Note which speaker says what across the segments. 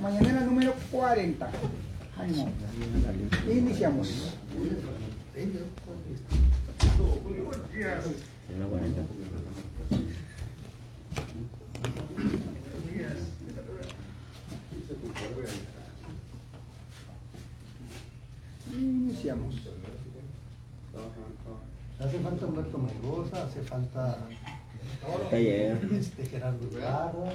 Speaker 1: Mañanera número 40. Iniciamos. Iniciamos.
Speaker 2: Hace falta Humberto Mendoza, hace falta este, Gerardo Ibarra,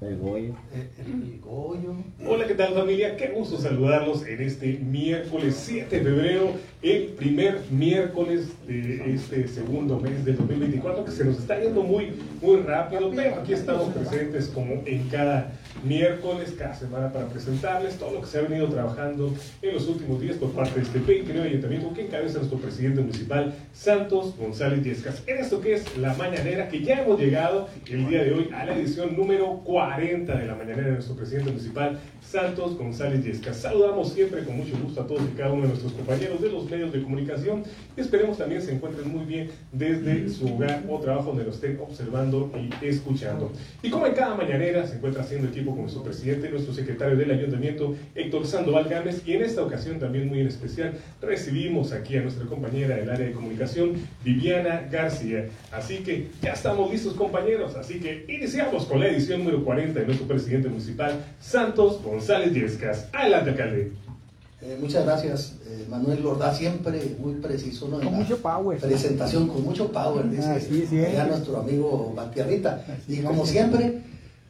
Speaker 3: el Goyo.
Speaker 2: eh, el, el Goyo.
Speaker 4: Hola, ¿qué tal familia? Qué gusto saludarlos en este miércoles 7 de febrero, el primer miércoles de este segundo mes del 2024, que se nos está yendo muy, muy rápido, pero aquí estamos presentes como en cada miércoles, cada semana para presentarles todo lo que se ha venido trabajando en los últimos días por parte de este pequeño ayuntamiento que encabeza nuestro presidente municipal, Santos González Yescas. En esto que es la mañanera, que ya hemos llegado el día de hoy a la edición número 40 de la mañanera de nuestro presidente municipal, Santos González Yescas. Saludamos siempre con mucho gusto a todos y cada uno de nuestros compañeros de los medios de comunicación y esperemos también se encuentren muy bien desde su hogar o trabajo donde lo estén observando y escuchando. Y como en cada mañanera se encuentra haciendo equipo con nuestro presidente, nuestro secretario del ayuntamiento, Héctor Sandoval Gámez, y en esta ocasión también muy en especial recibimos aquí a nuestra compañera del área de comunicación, Viviana García. Así que ya estamos listos compañeros, así que iniciamos con la edición número 40 de nuestro presidente municipal, Santos González Yescas. Adelante, alcalde.
Speaker 2: Eh, muchas gracias, eh, Manuel Lordá, siempre muy preciso. ¿no?
Speaker 1: Con
Speaker 2: la
Speaker 1: mucho power.
Speaker 2: Presentación con mucho power, dice
Speaker 1: Así,
Speaker 2: nuestro amigo Valtierrita.
Speaker 1: Así,
Speaker 2: Y como siempre,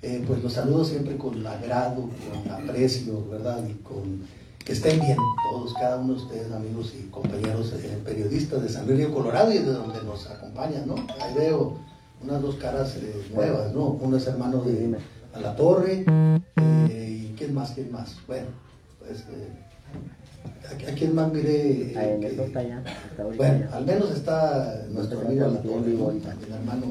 Speaker 2: eh, pues los saludo siempre con agrado, con aprecio, ¿verdad? Y con que estén bien todos, cada uno de ustedes, amigos y compañeros periodistas de San Luis Río Colorado y de donde nos acompañan, ¿no? Ahí veo unas dos caras eh, nuevas, ¿no? Uno es hermano de A la Torre, y ¿quién más? ¿Quién más? Bueno, ¿a, a quién más miré? eh, que-
Speaker 3: está allá, está
Speaker 2: bueno,
Speaker 3: allá.
Speaker 2: al menos está nuestro
Speaker 3: Está
Speaker 2: amigo ¿no?
Speaker 3: ahorita.
Speaker 2: el hermano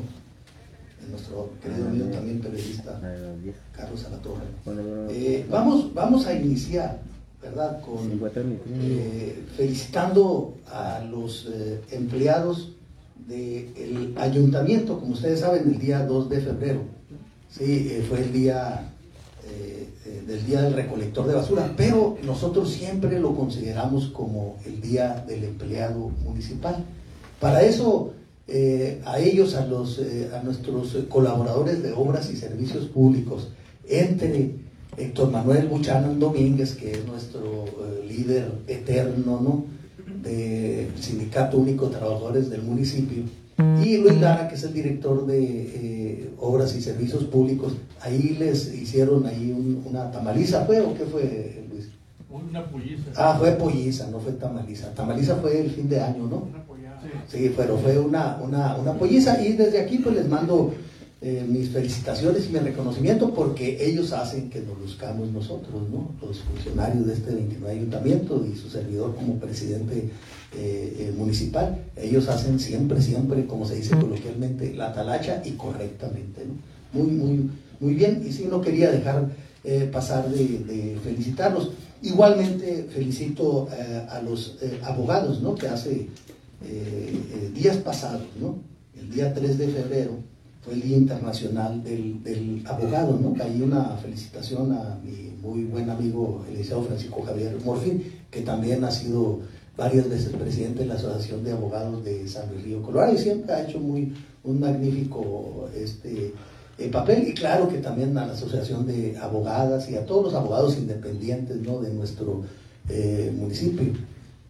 Speaker 2: de nuestro querido amigo también periodista,
Speaker 3: A los 10.
Speaker 2: Carlos Alatorre. Eh, vamos, vamos a iniciar, ¿verdad? Con
Speaker 3: 50 minutos.
Speaker 2: eh, felicitando a los eh, empleados del ayuntamiento, como ustedes saben, el día 2 de febrero. Sí, fue el día eh, eh, del día del recolector de basura, pero nosotros siempre lo consideramos como el día del empleado municipal. Para eso, eh, a ellos, a, los, a nuestros colaboradores de obras y servicios públicos, entre Héctor Manuel Buchanan Domínguez, que es nuestro líder eterno, ¿no? del Sindicato Único de Trabajadores del municipio, y Luis Lara, que es el director de eh, Obras y Servicios Públicos, ahí les hicieron ahí un- una tamaliza, ¿fue o qué fue, Luis?
Speaker 5: Una polliza.
Speaker 2: Ah, fue polliza, no fue tamaliza. Tamaliza fue el fin de año, ¿no?
Speaker 5: Una pollada.
Speaker 2: Sí, pero fue una, una, una polliza y desde aquí pues les mando eh, mis felicitaciones y mi reconocimiento porque ellos hacen que nos luzcamos nosotros, ¿no? Los funcionarios de este 29 ayuntamiento y su servidor como presidente eh, eh, municipal, ellos hacen siempre, siempre, como se dice coloquialmente, la talacha y correctamente, ¿no? Muy, muy, muy bien y sí no quería dejar eh, pasar de, de felicitarlos. Igualmente felicito a los abogados, ¿no? Que hace días pasados, ¿no? El día 3 de febrero fue el Día Internacional del, del Abogado, ¿no? Hay una felicitación a mi muy buen amigo el licenciado Francisco Javier Morfín, que también ha sido varias veces presidente de la Asociación de Abogados de San Luis Río Colorado y siempre ha hecho muy, un magnífico este, eh, papel y claro que también a la Asociación de Abogadas y a todos los abogados independientes ¿no? de nuestro eh, municipio.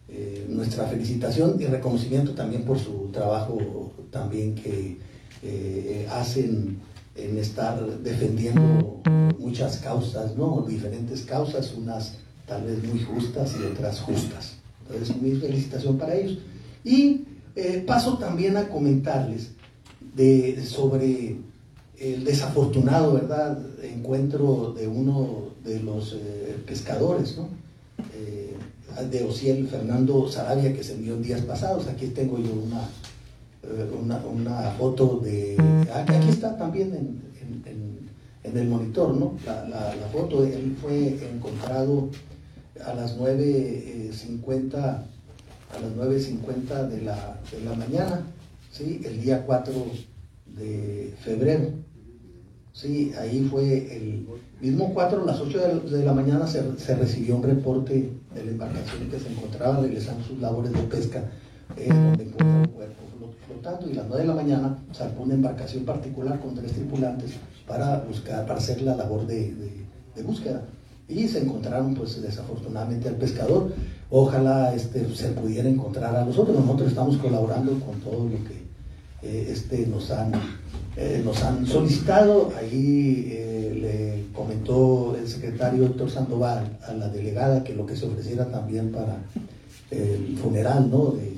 Speaker 2: Eh, nuestra felicitación y reconocimiento también por su trabajo también que eh, hacen en estar defendiendo muchas causas, ¿no? Diferentes causas, unas tal vez muy justas y otras justas. Entonces, mi felicitación para ellos. Y eh, paso también a comentarles de, sobre el desafortunado, ¿verdad?, encuentro de uno de los eh, pescadores, ¿no? Eh, de Ociel Fernando Sarabia, que se envió en días pasados. Aquí tengo yo una, eh, una, una foto de... Aquí está también en, en- en- en el monitor, ¿no? La, la- la foto, él fue encontrado a las 9.50 a las 9.50 de la, de la mañana, ¿sí? El día 4 de febrero. Sí, ahí fue el, Mismo 4 a las 8 de, la mañana se, se recibió un reporte de la embarcación que se encontraba realizando sus labores de pesca, eh, donde encontró un cuerpo flotando y las 9 de la mañana sacó una embarcación particular con tres tripulantes para buscar, para hacer la labor de, búsqueda. Y se encontraron, pues desafortunadamente, al pescador. Ojalá este, se pudiera encontrar a los otros. Nosotros estamos colaborando con todo lo que eh, este, nos, han, eh, nos han solicitado. Ahí eh, le comentó el secretario Héctor Sandoval a la delegada que lo que se ofreciera también para el funeral ¿no? de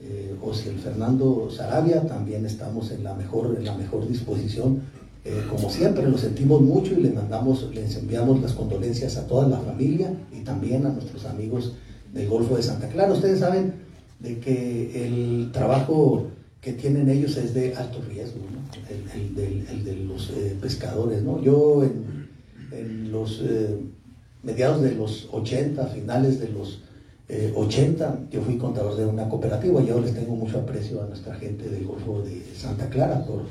Speaker 2: eh, José Fernando Sarabia, también estamos en la mejor, en la mejor disposición. Eh, como siempre, lo sentimos mucho y le mandamos, les enviamos las condolencias a toda la familia y también a nuestros amigos del Golfo de Santa Clara. Ustedes saben de que el trabajo que tienen ellos es de alto riesgo, el de los eh, pescadores. ¿no? Yo en, en los eh, mediados de los 80, finales de los eh, 80, yo fui contador de una cooperativa, yo les tengo mucho aprecio a nuestra gente del Golfo de Santa Clara, por,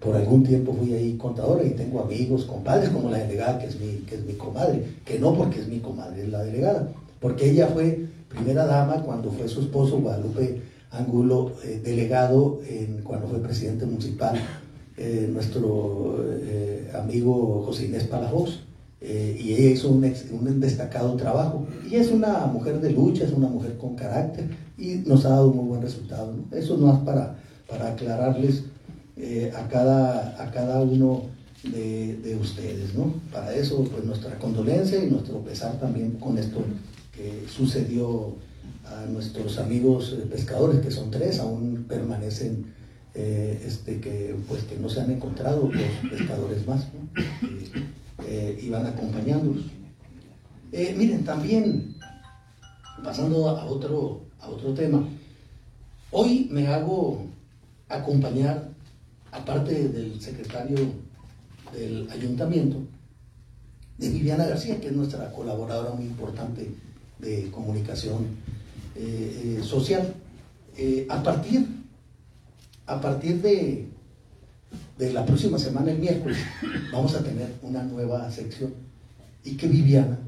Speaker 2: por algún tiempo fui ahí contadora y tengo amigos, compadres como la delegada que es, mi, que es mi comadre, que no porque es mi comadre, es la delegada, porque ella fue primera dama cuando fue su esposo Guadalupe Angulo, eh, delegado cuando fue presidente municipal, eh, nuestro eh, amigo José Inés Palafox. Eh, y ella hizo un, destacado trabajo. Y es una mujer de lucha, es una mujer con carácter y nos ha dado un muy buen resultado. Eso no es para, para aclararles eh, a, cada, a cada uno de, de ustedes. ¿no? Para eso, pues nuestra condolencia y nuestro pesar también con esto que sucedió a nuestros amigos eh, pescadores, que son tres, aún permanecen este, que, pues, que no se han encontrado los pescadores más. Eh, iban acompañándolos. Eh, miren, también, pasando a otro, a otro tema, hoy me hago acompañar, aparte del secretario del ayuntamiento, de Viviana García, que es nuestra colaboradora muy importante de comunicación eh, eh, social. A partir, a partir de, de la próxima semana, el miércoles, vamos a tener una nueva sección y que Viviana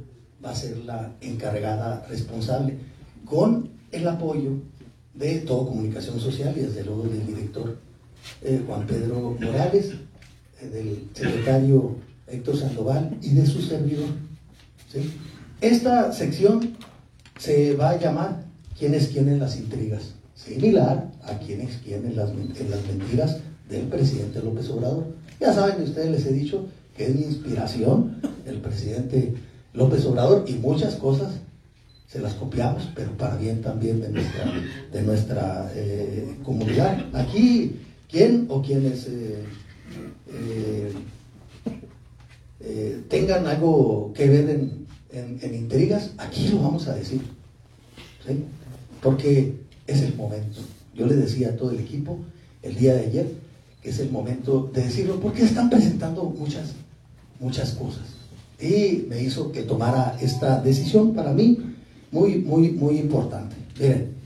Speaker 2: va a ser la encargada responsable con el apoyo de todo comunicación social y desde luego del director eh, Juan Pedro Morales, eh, del secretario Héctor Sandoval y de su servidor. Esta sección se va a llamar ¿Quiénes quieren las intrigas? Similar a quienes quieren las, en las mentiras del presidente López Obrador. Ya saben, ustedes les he dicho que es mi inspiración el presidente López Obrador y muchas cosas se las copiamos, pero para bien también de nuestra, eh, comunidad. Aquí, ¿quién o quienes eh, eh, tengan algo que ver en, en- en intrigas, aquí lo vamos a decir. ¿sí? Porque es el momento. Yo le decía a todo el equipo el día de ayer que es el momento de decirlo, porque están presentando muchas, muchas cosas. Y me hizo que tomara esta decisión para mí muy, muy, muy importante. Miren,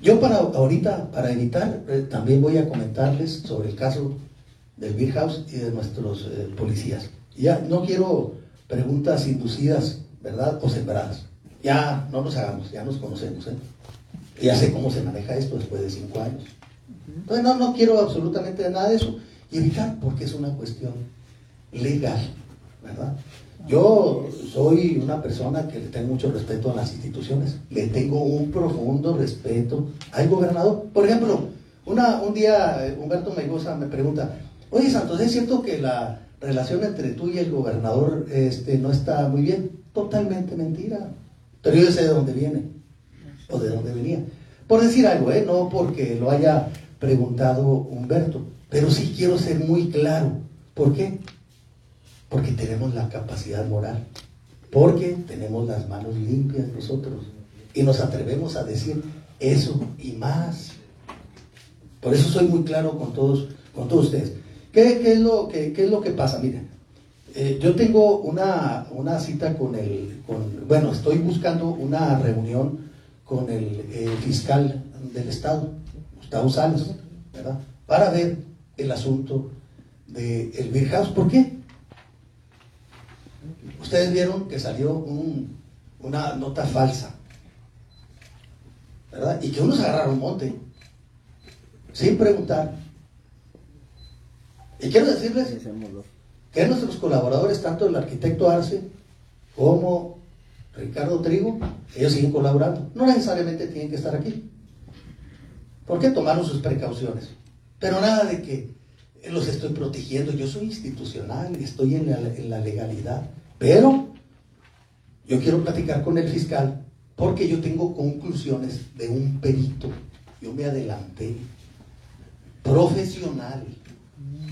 Speaker 2: yo para ahorita, para evitar, eh, también voy a comentarles sobre el caso del Beer House y de nuestros eh, policías. Ya no quiero preguntas inducidas, ¿verdad? O sembradas. Ya no nos hagamos, ya nos conocemos, ¿eh? Ya sé cómo se maneja esto después de cinco años. Entonces no, no quiero absolutamente nada de eso. Y evitar, porque es una cuestión legal, ¿verdad? Yo soy una persona que le tengo mucho respeto a las instituciones, le tengo un profundo respeto al gobernador. Por ejemplo, una, un día eh, Humberto Meigosa me pregunta, oye Santos, ¿es cierto que la relación entre tú y el gobernador este, no está muy bien? Totalmente mentira. Pero yo sé de dónde viene, o de dónde venía. Por decir algo, ¿eh? no porque lo haya preguntado Humberto, pero sí quiero ser muy claro. ¿Por qué? Porque tenemos la capacidad moral, porque tenemos las manos limpias nosotros y nos atrevemos a decir eso y más. Por eso soy muy claro con todos, con todos ustedes. ¿Qué, es, lo, qué, es lo que pasa? Miren, eh, yo tengo una, una cita con el, con, bueno, estoy buscando una reunión con el eh, fiscal del Estado, Sánchez, ¿verdad? Para ver el asunto del Beer House. ¿Por qué? ustedes vieron que salió un- una nota falsa, ¿verdad? Y que unos agarraron monte, sin preguntar. Y quiero decirles que nuestros colaboradores, tanto el arquitecto Arce como Ricardo Trigo, ellos siguen colaborando. No necesariamente tienen que estar aquí. Porque tomaron sus precauciones. Pero nada de que los estoy protegiendo. Yo soy institucional estoy en la, en la legalidad. Pero yo quiero platicar con el fiscal porque yo tengo conclusiones de un perito. Yo me adelanté. Profesional.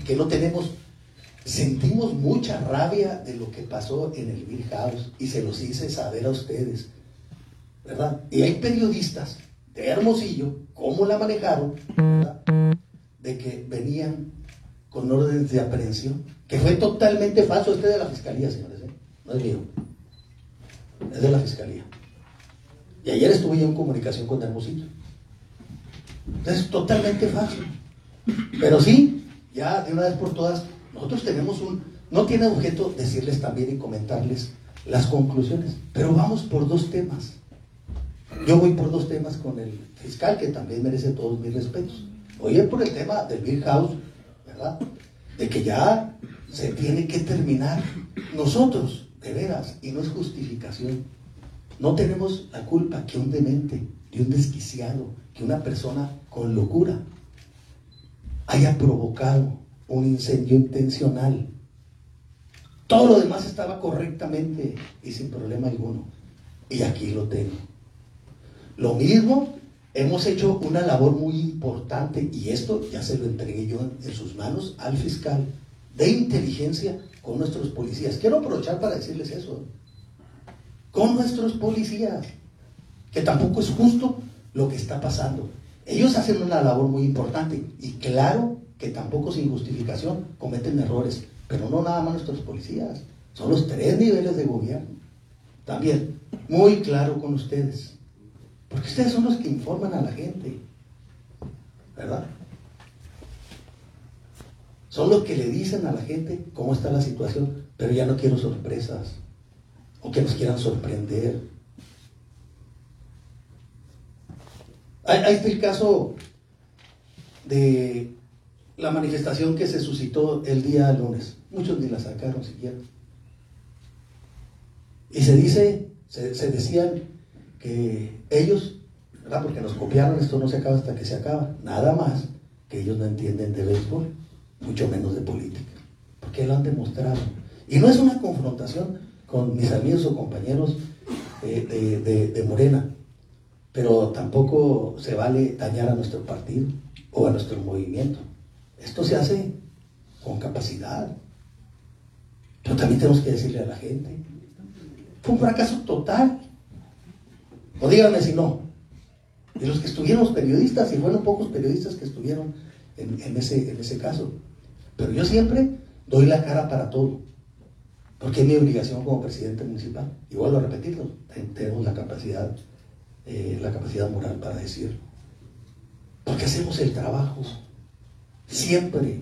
Speaker 2: Que no tenemos sentimos mucha rabia de lo que pasó en el Bill House y se los hice saber a ustedes, ¿verdad? Y hay periodistas de Hermosillo, cómo la manejaron. De que venían con órdenes de aprehensión, que fue totalmente falso, este es de la fiscalía, señores, ¿eh? no es mío, es de la fiscalía. Y ayer estuve yo en comunicación con Hermosillo. Entonces, totalmente falso. Pero sí, ya de una vez por todas, nosotros tenemos un, no tiene objeto decirles también y comentarles las conclusiones, pero vamos por dos temas. Yo voy por dos temas con el fiscal, que también merece todos mis respetos. Ir por el tema del Bill House, ¿verdad? De que ya se tiene que terminar. Nosotros, de veras, y no es justificación, no tenemos la culpa que un demente, que un desquiciado, que una persona con locura haya provocado un incendio intencional. Todo lo demás estaba correctamente y sin problema alguno. Y aquí lo tengo. Lo mismo, hemos hecho una labor muy importante y esto ya se lo entregué yo en, sus manos al fiscal de inteligencia con nuestros policías. Quiero aprovechar para decirles eso. Con nuestros policías. Que tampoco es justo lo que está pasando. Ellos hacen una labor muy importante y claro que tampoco sin justificación cometen errores, pero no nada más nuestros policías, son los tres niveles de gobierno. También, muy claro con ustedes, porque ustedes son los que informan a la gente, ¿verdad? Son los que le dicen a la gente cómo está la situación, pero ya no quiero sorpresas o que nos quieran sorprender. Ahí está el caso de la manifestación que se suscitó el día lunes. Muchos ni la sacaron siquiera. Y se dice, se, se decían que ellos, ¿verdad? Porque nos copiaron, esto no se acaba hasta que se acaba. Nada más que ellos no entienden de béisbol, mucho menos de política. Porque lo han demostrado. Y no es una confrontación con mis amigos o compañeros eh, de, Morena, pero tampoco se vale dañar a nuestro partido o a nuestro movimiento. Esto se hace con capacidad. Pero también tenemos que decirle a la gente. Fue un fracaso total. O díganme si no. De los que estuvieron los periodistas, y fueron pocos periodistas que estuvieron en, ese, en ese caso. Pero yo siempre doy la cara para todo. Porque es mi obligación como presidente municipal. Y vuelvo a repetirlo, ten- tenemos la capacidad, eh, la capacidad moral para decirlo. Porque hacemos el trabajo. Siempre.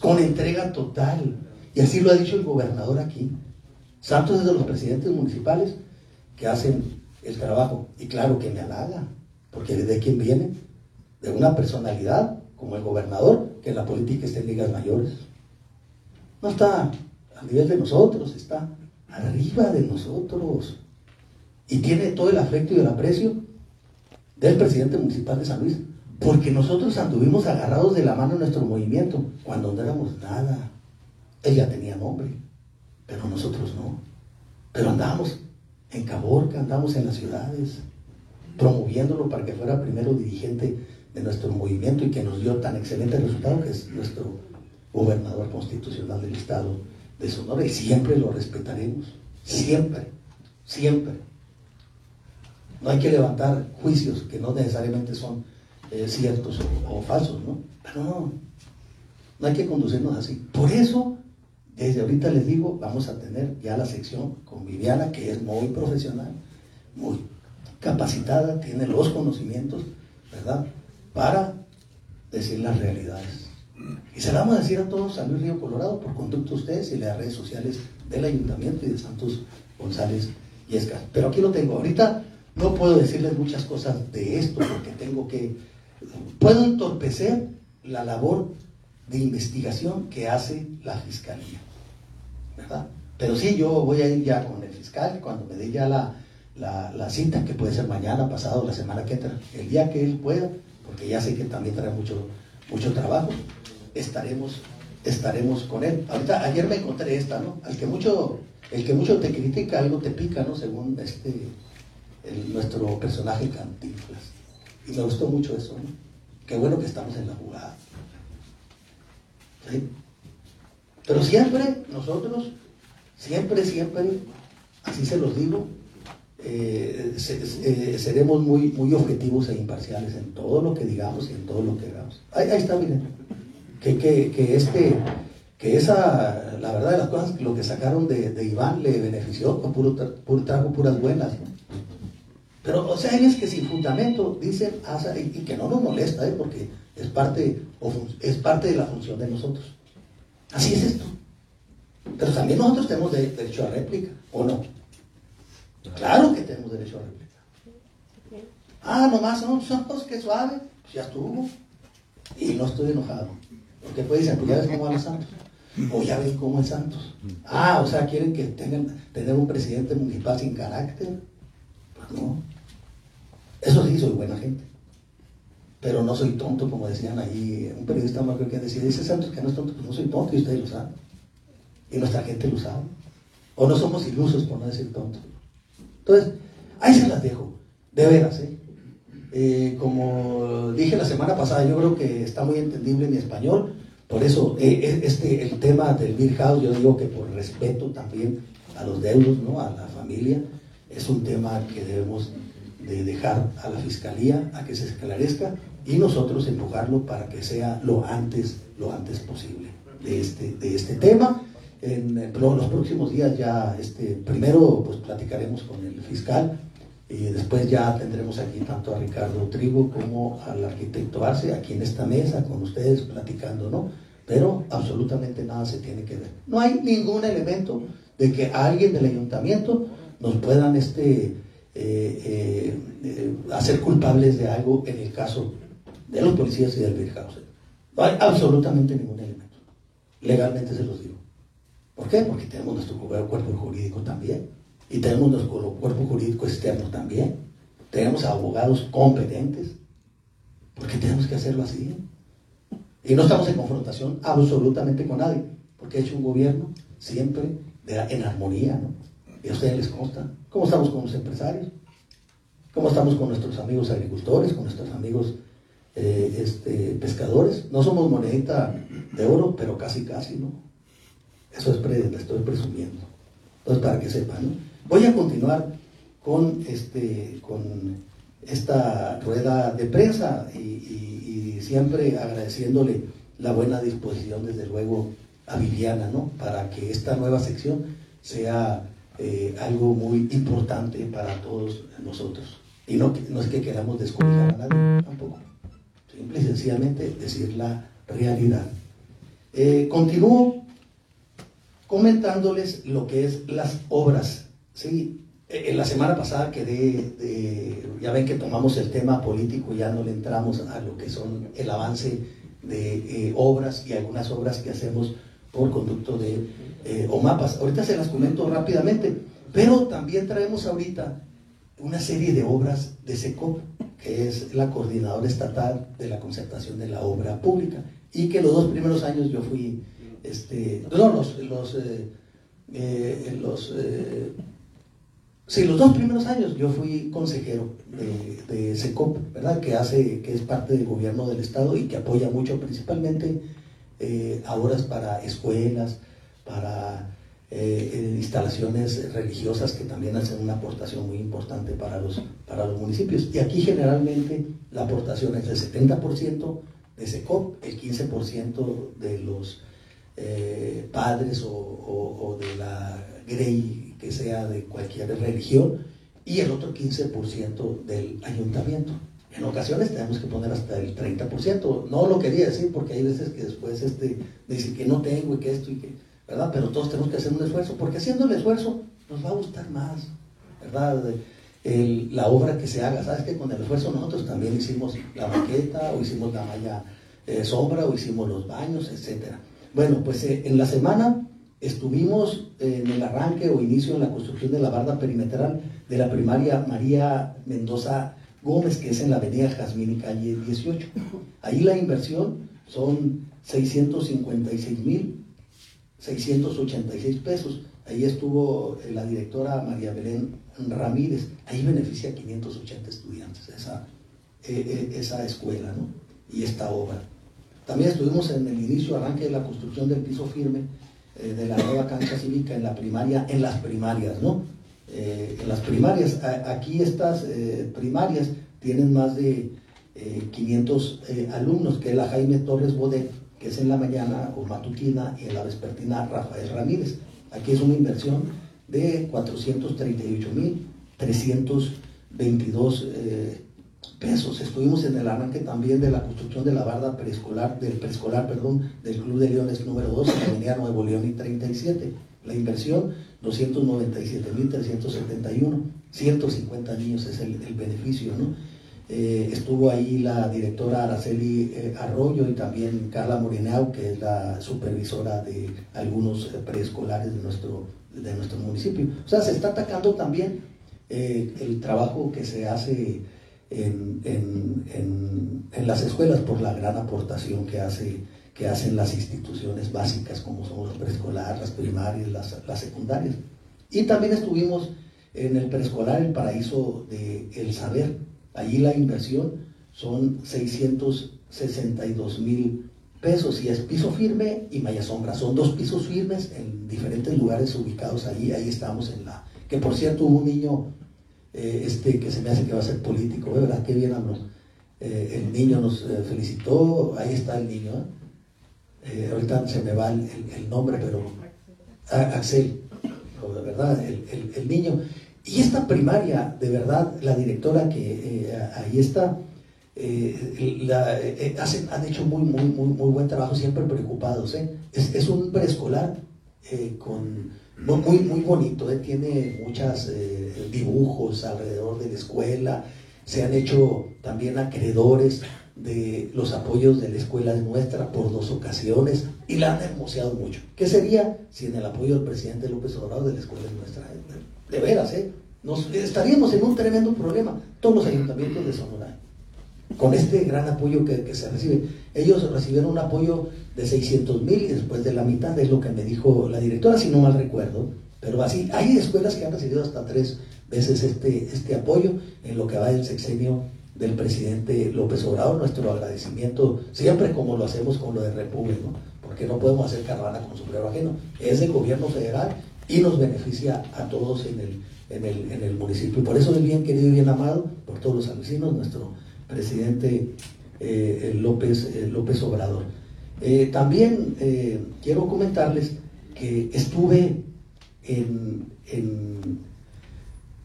Speaker 2: Con entrega total. Y así lo ha dicho el gobernador aquí. Santos es de los presidentes municipales que hacen el trabajo. Y claro que me halaga. Porque de quién viene? De una personalidad como el gobernador que la política está en ligas mayores. No está a nivel de nosotros, está arriba de nosotros. Y tiene todo el afecto y el aprecio del presidente municipal de San Luis. Porque nosotros anduvimos agarrados de la mano en nuestro movimiento cuando no éramos nada. Él ya tenía nombre, pero nosotros no. Pero andábamos en Caborca, andamos en las ciudades, promoviéndolo para que fuera primero dirigente de nuestro movimiento y que nos dio tan excelente resultado que es nuestro gobernador constitucional del estado de Sonora y siempre lo respetaremos, siempre, siempre. No hay que levantar juicios que no necesariamente son eh, ciertos o, o falsos, ¿no? Pero no, no hay que conducirnos así. Por eso, desde ahorita les digo, vamos a tener ya la sección con Viviana, que es muy profesional, muy capacitada, tiene los conocimientos, ¿verdad? Para decir las realidades. Y se la vamos a decir a todos a Luis Río Colorado por conducto de ustedes y las redes sociales del ayuntamiento y de Santos González y Escas. Pero aquí lo tengo. Ahorita no puedo decirles muchas cosas de esto porque tengo que... Puedo entorpecer la labor de investigación que hace la Fiscalía. ¿Verdad? Pero sí, yo voy a ir ya con el fiscal cuando me dé ya la, la, cita, que puede ser mañana, pasado, la semana que entra, el día que él pueda, porque ya sé que también trae mucho, mucho trabajo, estaremos, estaremos con él. Ahorita, ayer me encontré esta, ¿no? Al que mucho, el que mucho te critica, algo te pica, ¿no? Según este, nuestro personaje Cantinflas. Y me gustó mucho eso, ¿no? Qué bueno que estamos en la jugada. Pero siempre nosotros, siempre, siempre, así se los digo, eh, eh, seremos muy, muy objetivos e imparciales en todo lo que digamos y en todo lo que hagamos. Ahí, está, miren. Que, que, que este, que esa, la verdad de las cosas, lo que sacaron de, de Iván le benefició, con puro, puro trajo puras buenas. Pero, o sea, es que sin fundamento dicen, y, que no nos molesta, ¿eh? porque es parte, es parte de la función de nosotros. Así es esto. Pero también nosotros tenemos de- derecho a réplica, ¿o no? Claro que tenemos derecho a réplica. Ah, nomás son ojos, que suave, pues ya estuvo. Y no estoy enojado. Porque pues dicen, pues ya ves cómo van los santos. O ya ven cómo es Santos. Ah, o sea, quieren que tengan tener un presidente municipal sin carácter. Pues no. Eso sí, soy buena gente. Pero no soy tonto, como decían ahí. Un periodista más que decía, dice Santos que no es tonto, pues no soy tonto y ustedes lo saben. Y nuestra gente lo sabe. O no somos ilusos, por no decir tontos. Entonces, ahí se las dejo. De veras, ¿eh? Eh, como dije la semana pasada, yo creo que está muy entendible mi español. Por eso, eh, este, el tema del Beer House, yo digo que por respeto también a los deudos, ¿no? a la familia, es un tema que debemos de dejar a la fiscalía a que se esclarezca y nosotros empujarlo para que sea lo antes, lo antes posible de este, de este tema. En, en los próximos días ya, este, primero pues platicaremos con el fiscal y después ya tendremos aquí tanto a Ricardo Trigo como al arquitecto Arce, aquí en esta mesa, con ustedes platicando, ¿no? Pero absolutamente nada se tiene que ver. No hay ningún elemento de que alguien del ayuntamiento nos puedan este, eh, eh, eh, hacer culpables de algo en el caso de los policías y del Birhausen. No hay absolutamente ningún elemento. Legalmente se los digo. ¿Por qué? Porque tenemos nuestro cuerpo jurídico también. Y tenemos nuestro cuerpo jurídico externo también. Tenemos abogados competentes. ¿Por qué tenemos que hacerlo así? Y no estamos en confrontación absolutamente con nadie. Porque ha hecho un gobierno siempre en armonía, ¿no? Y a ustedes les consta. ¿Cómo estamos con los empresarios? ¿Cómo estamos con nuestros amigos agricultores, con nuestros amigos eh, este, pescadores? No somos monedita de oro, pero casi, casi, ¿no? Eso es pre- le estoy presumiendo. Entonces, para que sepan, ¿no? Voy a continuar con, este, con esta rueda de prensa y siempre agradeciéndole la buena disposición, desde luego, a Viviana, ¿no? Para que esta nueva sección sea eh, algo muy importante para todos nosotros. Y no, no es que queramos descobijar a nadie, tampoco. Simple y sencillamente decir la realidad. Eh, continúo comentándoles lo que es las obras. ¿sí? Eh, En la semana pasada quedé, de- ya ven que tomamos el tema político, ya no le entramos a lo que son el avance de eh, obras y algunas obras que hacemos por conducto de eh, OMAPAS. Ahorita se las comento rápidamente, pero también traemos ahorita una serie de obras de SECOP, que es la coordinadora estatal de la concertación de la obra pública, y que los dos primeros años yo fui, este, no, los, los, eh, eh, eh, sí, los dos primeros años yo fui consejero de, de SECOP, ¿verdad? Que hace, que es parte del gobierno del estado y que apoya mucho principalmente eh, a obras para escuelas, para eh, eh, instalaciones religiosas que también hacen una aportación muy importante para los, para los municipios. Y aquí generalmente la aportación es del 70% de SECOP, el 15% de los eh, padres o, o- o de la grey que sea de cualquier religión y el otro 15% del ayuntamiento. En ocasiones tenemos que poner hasta el 30%. No lo quería decir porque hay veces que después este, dicen que no tengo y que esto y que, ¿verdad? Pero todos tenemos que hacer un esfuerzo, porque haciendo el esfuerzo nos va a gustar más, ¿verdad? La obra que se haga. ¿Sabes que Con el esfuerzo nosotros también hicimos la maqueta, o hicimos la malla eh, sombra, o hicimos los baños, etcétera. Bueno, pues eh, en la semana estuvimos en el arranque o inicio en la construcción de la barda perimetral de la primaria María Mendoza Gómez, que es en la avenida Jazmín y calle 18. Ahí la inversión son 656 mil 686 pesos. Ahí estuvo eh, la directora María Belén Ramírez. Ahí beneficia a 580 estudiantes esa, eh, eh, esa escuela ¿no? y esta obra. También estuvimos en el inicio, arranque de la construcción del piso firme de la nueva cancha cívica en la primaria, en las primarias, ¿no? Eh, en las primarias, aquí estas eh, primarias tienen más de eh, 500 eh, alumnos, que es la Jaime Torres Bodet, que es en la mañana o matutina, y en la vespertina Rafael Ramírez. Aquí es una inversión de 438.322 eh, pesos. Estuvimos en el arranque también de la construcción de la barda preescolar, del preescolar, perdón, del Club de Leones número 2 en la avenida Nuevo León y 37. La inversión, 297.371. 150 niños es el, beneficio, ¿no? Eh, estuvo ahí la directora Araceli eh, Arroyo y también Carla Morinao, que es la supervisora de algunos eh, preescolares de nuestro, de nuestro municipio. O sea, se está atacando también el trabajo que se hace en- en- en las escuelas por la gran aportación que, hace, que hacen las instituciones básicas como son los preescolar, las primarias, las, las secundarias. Y también estuvimos en el preescolar El Paraíso de El Saber. Allí la inversión son 662 mil pesos y es piso firme y malla sombra. Son dos pisos firmes en diferentes lugares ubicados allí. Ahí estamos en la... Que por cierto hubo un niño eh, este, que se me hace que va a ser político. ¿verdad? Qué bien habló. Eh, el niño nos eh, felicitó, ahí está el niño. ¿Eh? Ahorita se me va el, nombre, pero Ah, Axel, de verdad, el, el- niño. Y esta primaria, de verdad, la directora que eh, ahí está, eh, la- hacen, han hecho muy, muy, muy, muy buen trabajo, siempre preocupados. Es, es un preescolar con, muy, muy, bonito, tiene muchos dibujos alrededor de la escuela, se han hecho también acreedores de los apoyos de la escuela nuestra por dos ocasiones y la han hermoseado mucho. ¿Qué sería si en el apoyo del presidente López Obrador de la escuela nuestra? De, de veras, ¿eh? Nos, estaríamos en un tremendo problema, todos los ayuntamientos de Sonora, con este gran apoyo que, que se recibe. Ellos recibieron un apoyo de 600 mil y después de la mitad, es lo que me dijo la directora, si no mal recuerdo. Pero así, hay escuelas que han recibido hasta tres veces este, este apoyo en lo que va del sexenio del presidente López Obrador. Nuestro agradecimiento, siempre como lo hacemos con lo de República, porque no podemos hacer caravana con sombrero ajeno. Es del gobierno federal y nos beneficia a todos en el, en el, en el municipio. Por eso es bien querido y bien amado por todos los vecinos, nuestro presidente eh, López, López Obrador. Eh, también eh, quiero comentarles que estuve en, en,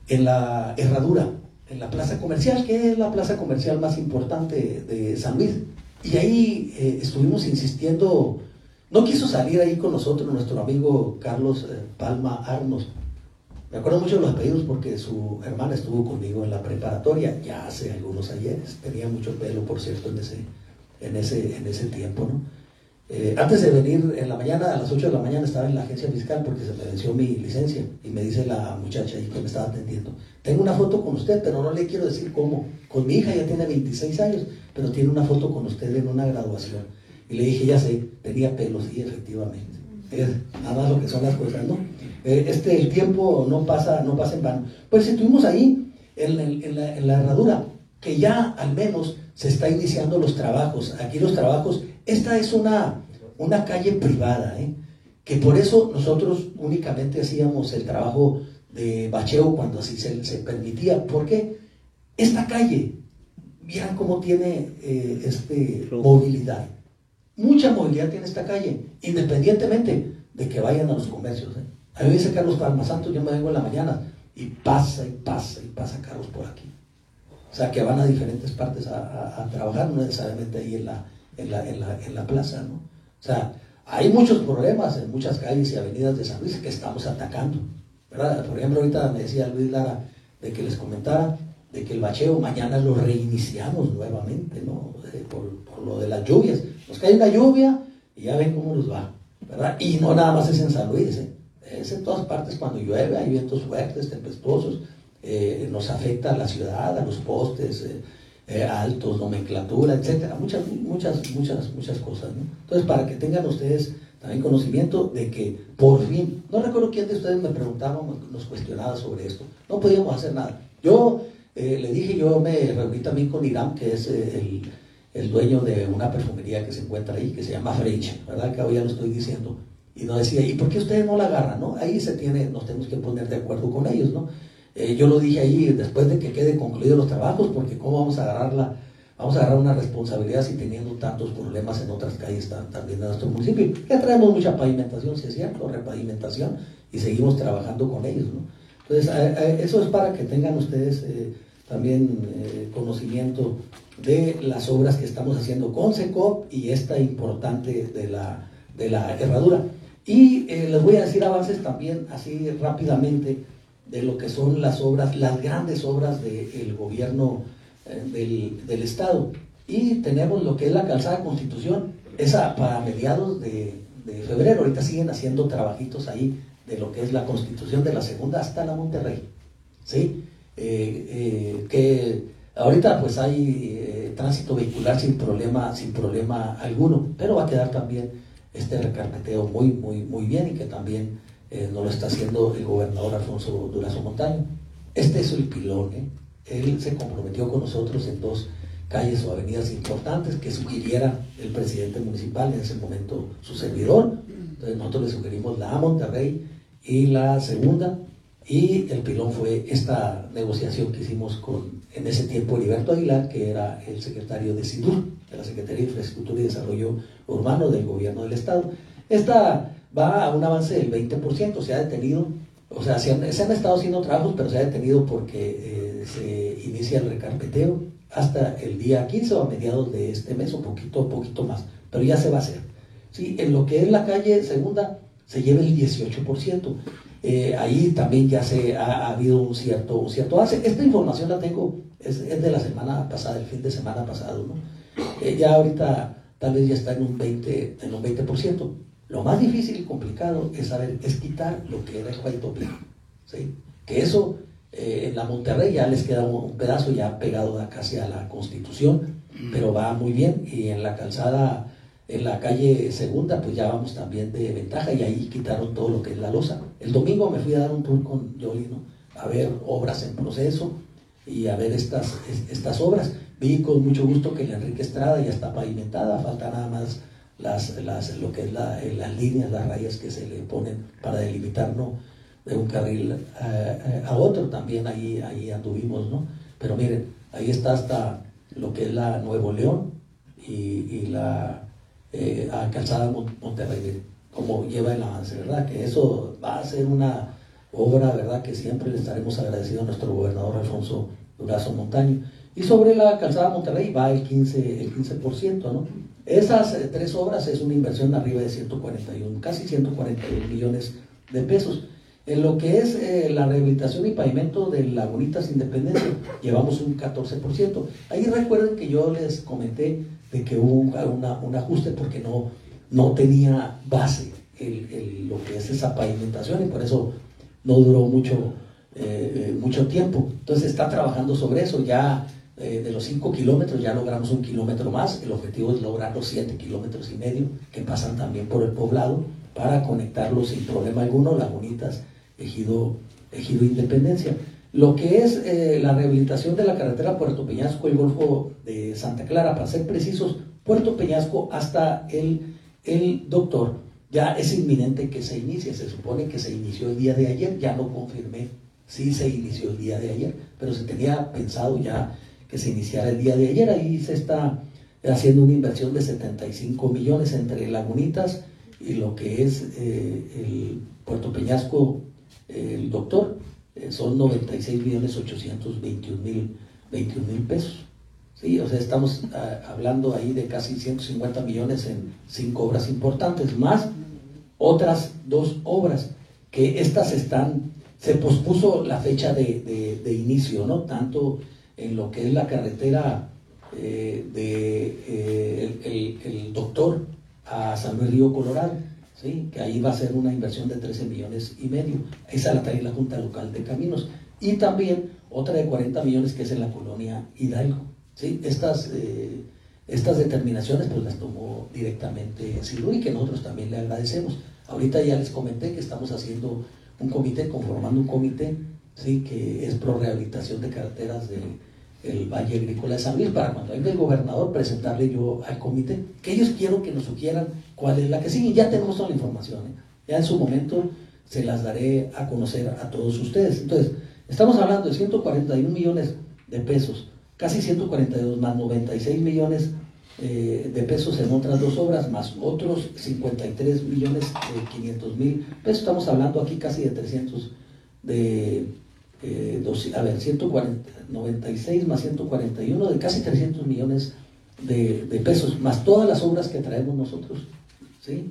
Speaker 2: en la Herradura, en la plaza comercial, que es la plaza comercial más importante de San Luis. Y ahí eh, estuvimos insistiendo, no quiso salir ahí con nosotros nuestro amigo Carlos eh, Palma Arnos. Me acuerdo mucho de los apellidos porque su hermana estuvo conmigo en la preparatoria ya hace algunos ayeres. Tenía mucho pelo, por cierto, en ese, en ese, en ese tiempo, ¿no? Eh, antes de venir en la mañana, a las 8 de la mañana, estaba en la agencia fiscal porque se me venció mi licencia y me dice la muchacha ahí que me estaba atendiendo, tengo una foto con usted, pero no le quiero decir cómo. Con mi hija ya tiene 26 años, pero tiene una foto con usted en una graduación. Y le dije, ya sé, tenía pelo, sí, efectivamente. Es nada más lo que son las cosas, ¿no? Eh, este, el tiempo no pasa, no pasa en vano. Pues estuvimos ahí en, el- en la, en la herradura, que ya al menos se está iniciando los trabajos. Aquí los trabajos, esta es una, una calle privada, ¿eh? que por eso nosotros únicamente hacíamos el trabajo de bacheo cuando así se, se permitía. porque Esta calle, vean cómo tiene eh, este, movilidad. Mucha movilidad tiene esta calle, independientemente de que vayan a los comercios. ¿eh? A mí me dice Carlos Palma Santos, yo me vengo en la mañana y pasa y pasa y pasa carros por aquí. O sea, que van a diferentes partes a, a- a trabajar, no necesariamente ahí en la, en la, en la, en la plaza, ¿no? O sea, hay muchos problemas en muchas calles y avenidas de San Luis que estamos atacando, ¿verdad? Por ejemplo, ahorita me decía Luis Lara de que les comentara de que el bacheo mañana lo reiniciamos nuevamente, ¿no? Eh, por, por lo de las lluvias. Nos cae una lluvia y ya ven cómo nos va, ¿verdad? Y no nada más es en San Luis, ¿eh? es en todas partes cuando llueve, hay vientos fuertes, tempestuosos, eh, nos afecta a la ciudad, a los postes eh, eh, altos, nomenclatura, etcétera, muchas, muchas, muchas, muchas cosas, ¿no? Entonces, para que tengan ustedes también conocimiento de que por fin, no recuerdo quién de ustedes me preguntaba, nos cuestionaba sobre esto, no podíamos hacer nada. Yo eh, le dije, yo me reuní también con Irán, que es eh, el, el dueño de una perfumería que se encuentra ahí, que se llama French, ¿verdad? Que hoy ya lo estoy diciendo. Y nos decía, ¿y por qué ustedes no la agarran? ¿no? Ahí se tiene, nos tenemos que poner de acuerdo con ellos, ¿no? Eh, yo lo dije ahí después de que queden concluidos los trabajos, porque cómo vamos a agarrarla, vamos a agarrar una responsabilidad si teniendo tantos problemas en otras calles también de nuestro municipio. Ya traemos mucha pavimentación, si es cierto, repavimentación, y seguimos trabajando con ellos, ¿no? Entonces, eso es para que tengan ustedes eh, también eh, conocimiento de las obras que estamos haciendo con SECOP y esta importante de la, de la herradura. Y les voy a decir avances también así rápidamente de lo que son las obras, las grandes obras del gobierno eh, del, del Estado. Y tenemos lo que es la calzada Constitución, esa para mediados de, de febrero, ahorita siguen haciendo trabajitos ahí de lo que es la Constitución de la segunda hasta la Monterrey. ¿sí? Eh, eh, que ahorita pues hay tránsito vehicular sin problema, sin problema alguno, pero va a quedar también este recarpeteo muy, muy, muy bien y que también eh, nos lo está haciendo el gobernador Alfonso Durazo Montaño. Este es el pilón, ¿eh? él se comprometió con nosotros en dos calles o avenidas importantes que sugiriera el presidente municipal, en ese momento su servidor. Entonces nosotros le sugerimos la A Monterrey y la segunda, y el pilón fue esta negociación que hicimos con, en ese tiempo, Heriberto Aguilar, que era el secretario de SIDUR, de la Secretaría de Infraestructura y Desarrollo Urbano del Gobierno del Estado. Esta va a un avance del 20%, se ha detenido, o sea, se han, estado haciendo trabajos, pero se ha detenido porque eh, se inicia el recarpeteo hasta el día 15 o a mediados de este mes, un poquito, poquito más, pero ya se va a hacer. ¿sí? En lo que es la calle segunda, se lleva el 18%. Eh, ahí también ya se ha, ha habido un cierto, un cierto avance. Esta información la tengo, es, es, de la semana pasada, el fin de semana pasado, ¿no? Eh, ya ahorita tal vez ya está en un 20%. En un 20%. Lo más difícil y complicado es saber, es quitar lo que era el Juaitopía, ¿sí? Que eso, eh, en la Monterrey ya les queda un, pedazo ya pegado casi a la Constitución, pero va muy bien. Y en la calzada en la calle segunda, pues ya vamos también de ventaja y ahí quitaron todo lo que es la losa. El domingo me fui a dar un tour con Yoli, ¿no? A ver obras en proceso y a ver estas, estas obras. Vi con mucho gusto que la Enrique Estrada ya está pavimentada, falta nada más las, las, lo que es la, las líneas, las rayas que se le ponen para delimitar, ¿no? De un carril a, a otro, también ahí, ahí anduvimos, ¿no? Pero miren, ahí está hasta lo que es la Nuevo León y, la eh, Calzada Monterrey, como lleva el avance, ¿verdad? Que eso va a ser una obra, ¿verdad? Que siempre le estaremos agradecidos a nuestro gobernador Alfonso Durazo Montaño. Y sobre la Calzada Monterrey va el 15%, el 15% ¿no? Esas eh, tres obras es una inversión arriba de 141, casi 141 millones de pesos. En lo que es eh, la rehabilitación y pavimento de Lagunitas Independencia, llevamos un 14%. Ahí recuerden que yo les comenté de que hubo un, una, un ajuste porque no, no tenía base el, el, lo que es esa pavimentación y por eso no duró mucho, eh, mucho tiempo. Entonces está trabajando sobre eso. Ya eh, de los 5 kilómetros ya logramos un kilómetro más. El objetivo es lograr los 7 kilómetros y medio que pasan también por el poblado para conectarlos sin problema alguno, Lagunitas, Ejido, Ejido Independencia. Lo que es eh, la rehabilitación de la carretera Puerto Peñasco, el Golfo de Santa Clara, para ser precisos, Puerto Peñasco hasta el, el doctor, ya es inminente que se inicie. Se supone que se inició el día de ayer, ya no confirmé si se inició el día de ayer, pero se tenía pensado ya que se iniciara el día de ayer. Ahí se está haciendo una inversión de 75 millones entre Lagunitas y lo que es eh, el Puerto Peñasco, el doctor, eh, son 96 millones 821 mil 21 mil pesos. Sí, o sea, estamos ah, hablando ahí de casi 150 millones en cinco obras importantes, más otras dos obras que estas están, se pospuso la fecha de, de- inicio, ¿no? Tanto en lo que es la carretera eh, de eh, el, doctor a San Luis Río Colorado, ¿sí? que ahí va a ser una inversión de 13 millones y medio. Esa la trae la Junta Local de Caminos. Y también otra de 40 millones que es en la colonia Hidalgo. ¿sí? Estas, eh, estas determinaciones pues las tomó directamente Silur y que nosotros también le agradecemos. Ahorita ya les comenté que estamos haciendo un comité, conformando un comité, ¿sí? que es pro rehabilitación de carreteras del el Valle Agrícola de San Luis, para cuando venga el gobernador presentarle yo al comité, que ellos quiero que nos sugieran cuál es la que sigue. Ya tenemos toda la información, ¿eh? ya en su momento se las daré a conocer a todos ustedes. Entonces, estamos hablando de 141 millones de pesos, casi 142 más 96 millones eh, de pesos en otras dos obras, más otros 53 millones de 500 mil pesos. Estamos hablando aquí casi de 300 de eh, dos- a ver, 140, 96 más 141, de casi 300 millones de, de pesos, más todas las obras que traemos nosotros. ¿sí?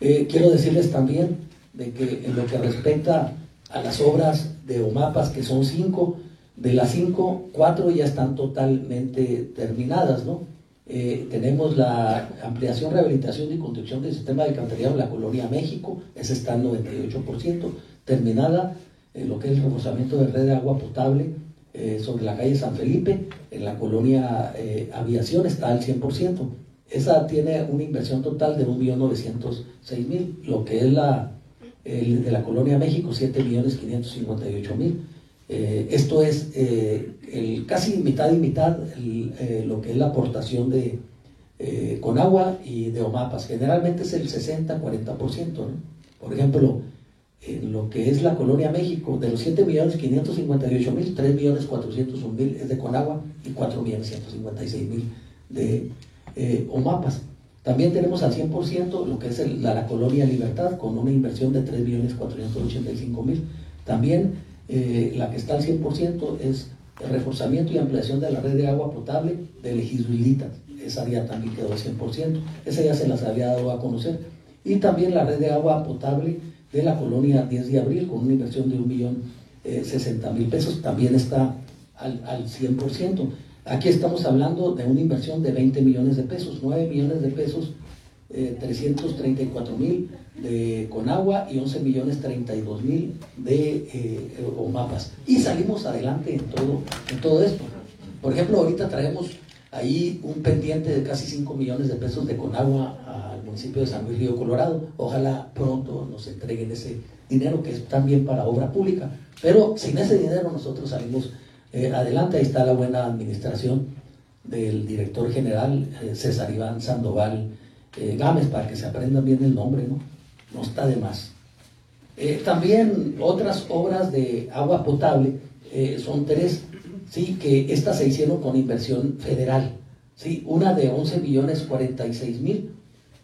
Speaker 2: Eh, quiero decirles también de que en lo que respecta a las obras de OMAPAS, que son cinco, de las cinco, cuatro ya están totalmente terminadas, ¿no? Eh, tenemos la ampliación, rehabilitación y construcción del sistema de alcantarillado en la colonia México, esa está al 98%, terminada en lo que es el reforzamiento de red de agua potable eh, sobre la calle San Felipe, en la colonia eh, Aviación está al 100%. Esa tiene una inversión total de 1.906.000, lo que es la el de la colonia México, 7.558.000. Eh, esto es eh, el, casi mitad y mitad eh, lo que es la aportación de eh, Conagua y de OMAPAS. Generalmente es el 60-40%. ¿no? Por ejemplo, en lo que es la colonia México, de los 7.558.000, 3.401.000 es de Conagua y 4.156.000 de eh, OMAPAS. También tenemos al 100% lo que es el- la, la colonia Libertad con una inversión de 3.485.000. También eh, la que está al 100% es el reforzamiento y ampliación de la red de agua potable de Legisduilita. Esa ya también quedó al 100%. Esa ya se las había dado a conocer. Y también la red de agua potable de la colonia 10 de abril con una inversión de 1.060.000 pesos. También está al, al 100%. Aquí estamos hablando de una inversión de 20 millones de pesos, 9 millones de pesos, eh, 334 mil de y 11 millones 32 mil de eh, OMAPAS. Y salimos adelante en todo, en todo esto. Por ejemplo, ahorita traemos ahí un pendiente de casi 5 millones de pesos de Conagua al municipio de San Luis Río Colorado. Ojalá pronto nos entreguen ese dinero que es también para obra pública. Pero sin ese dinero nosotros salimos eh, adelante. Ahí está la buena administración del director general eh, César Iván Sandoval eh, Gámez, para que se aprendan bien el nombre, ¿no? No está de más. Eh, también otras obras de agua potable, son tres, sí, que estas se hicieron con inversión federal, sí, una de 11 millones 46 mil,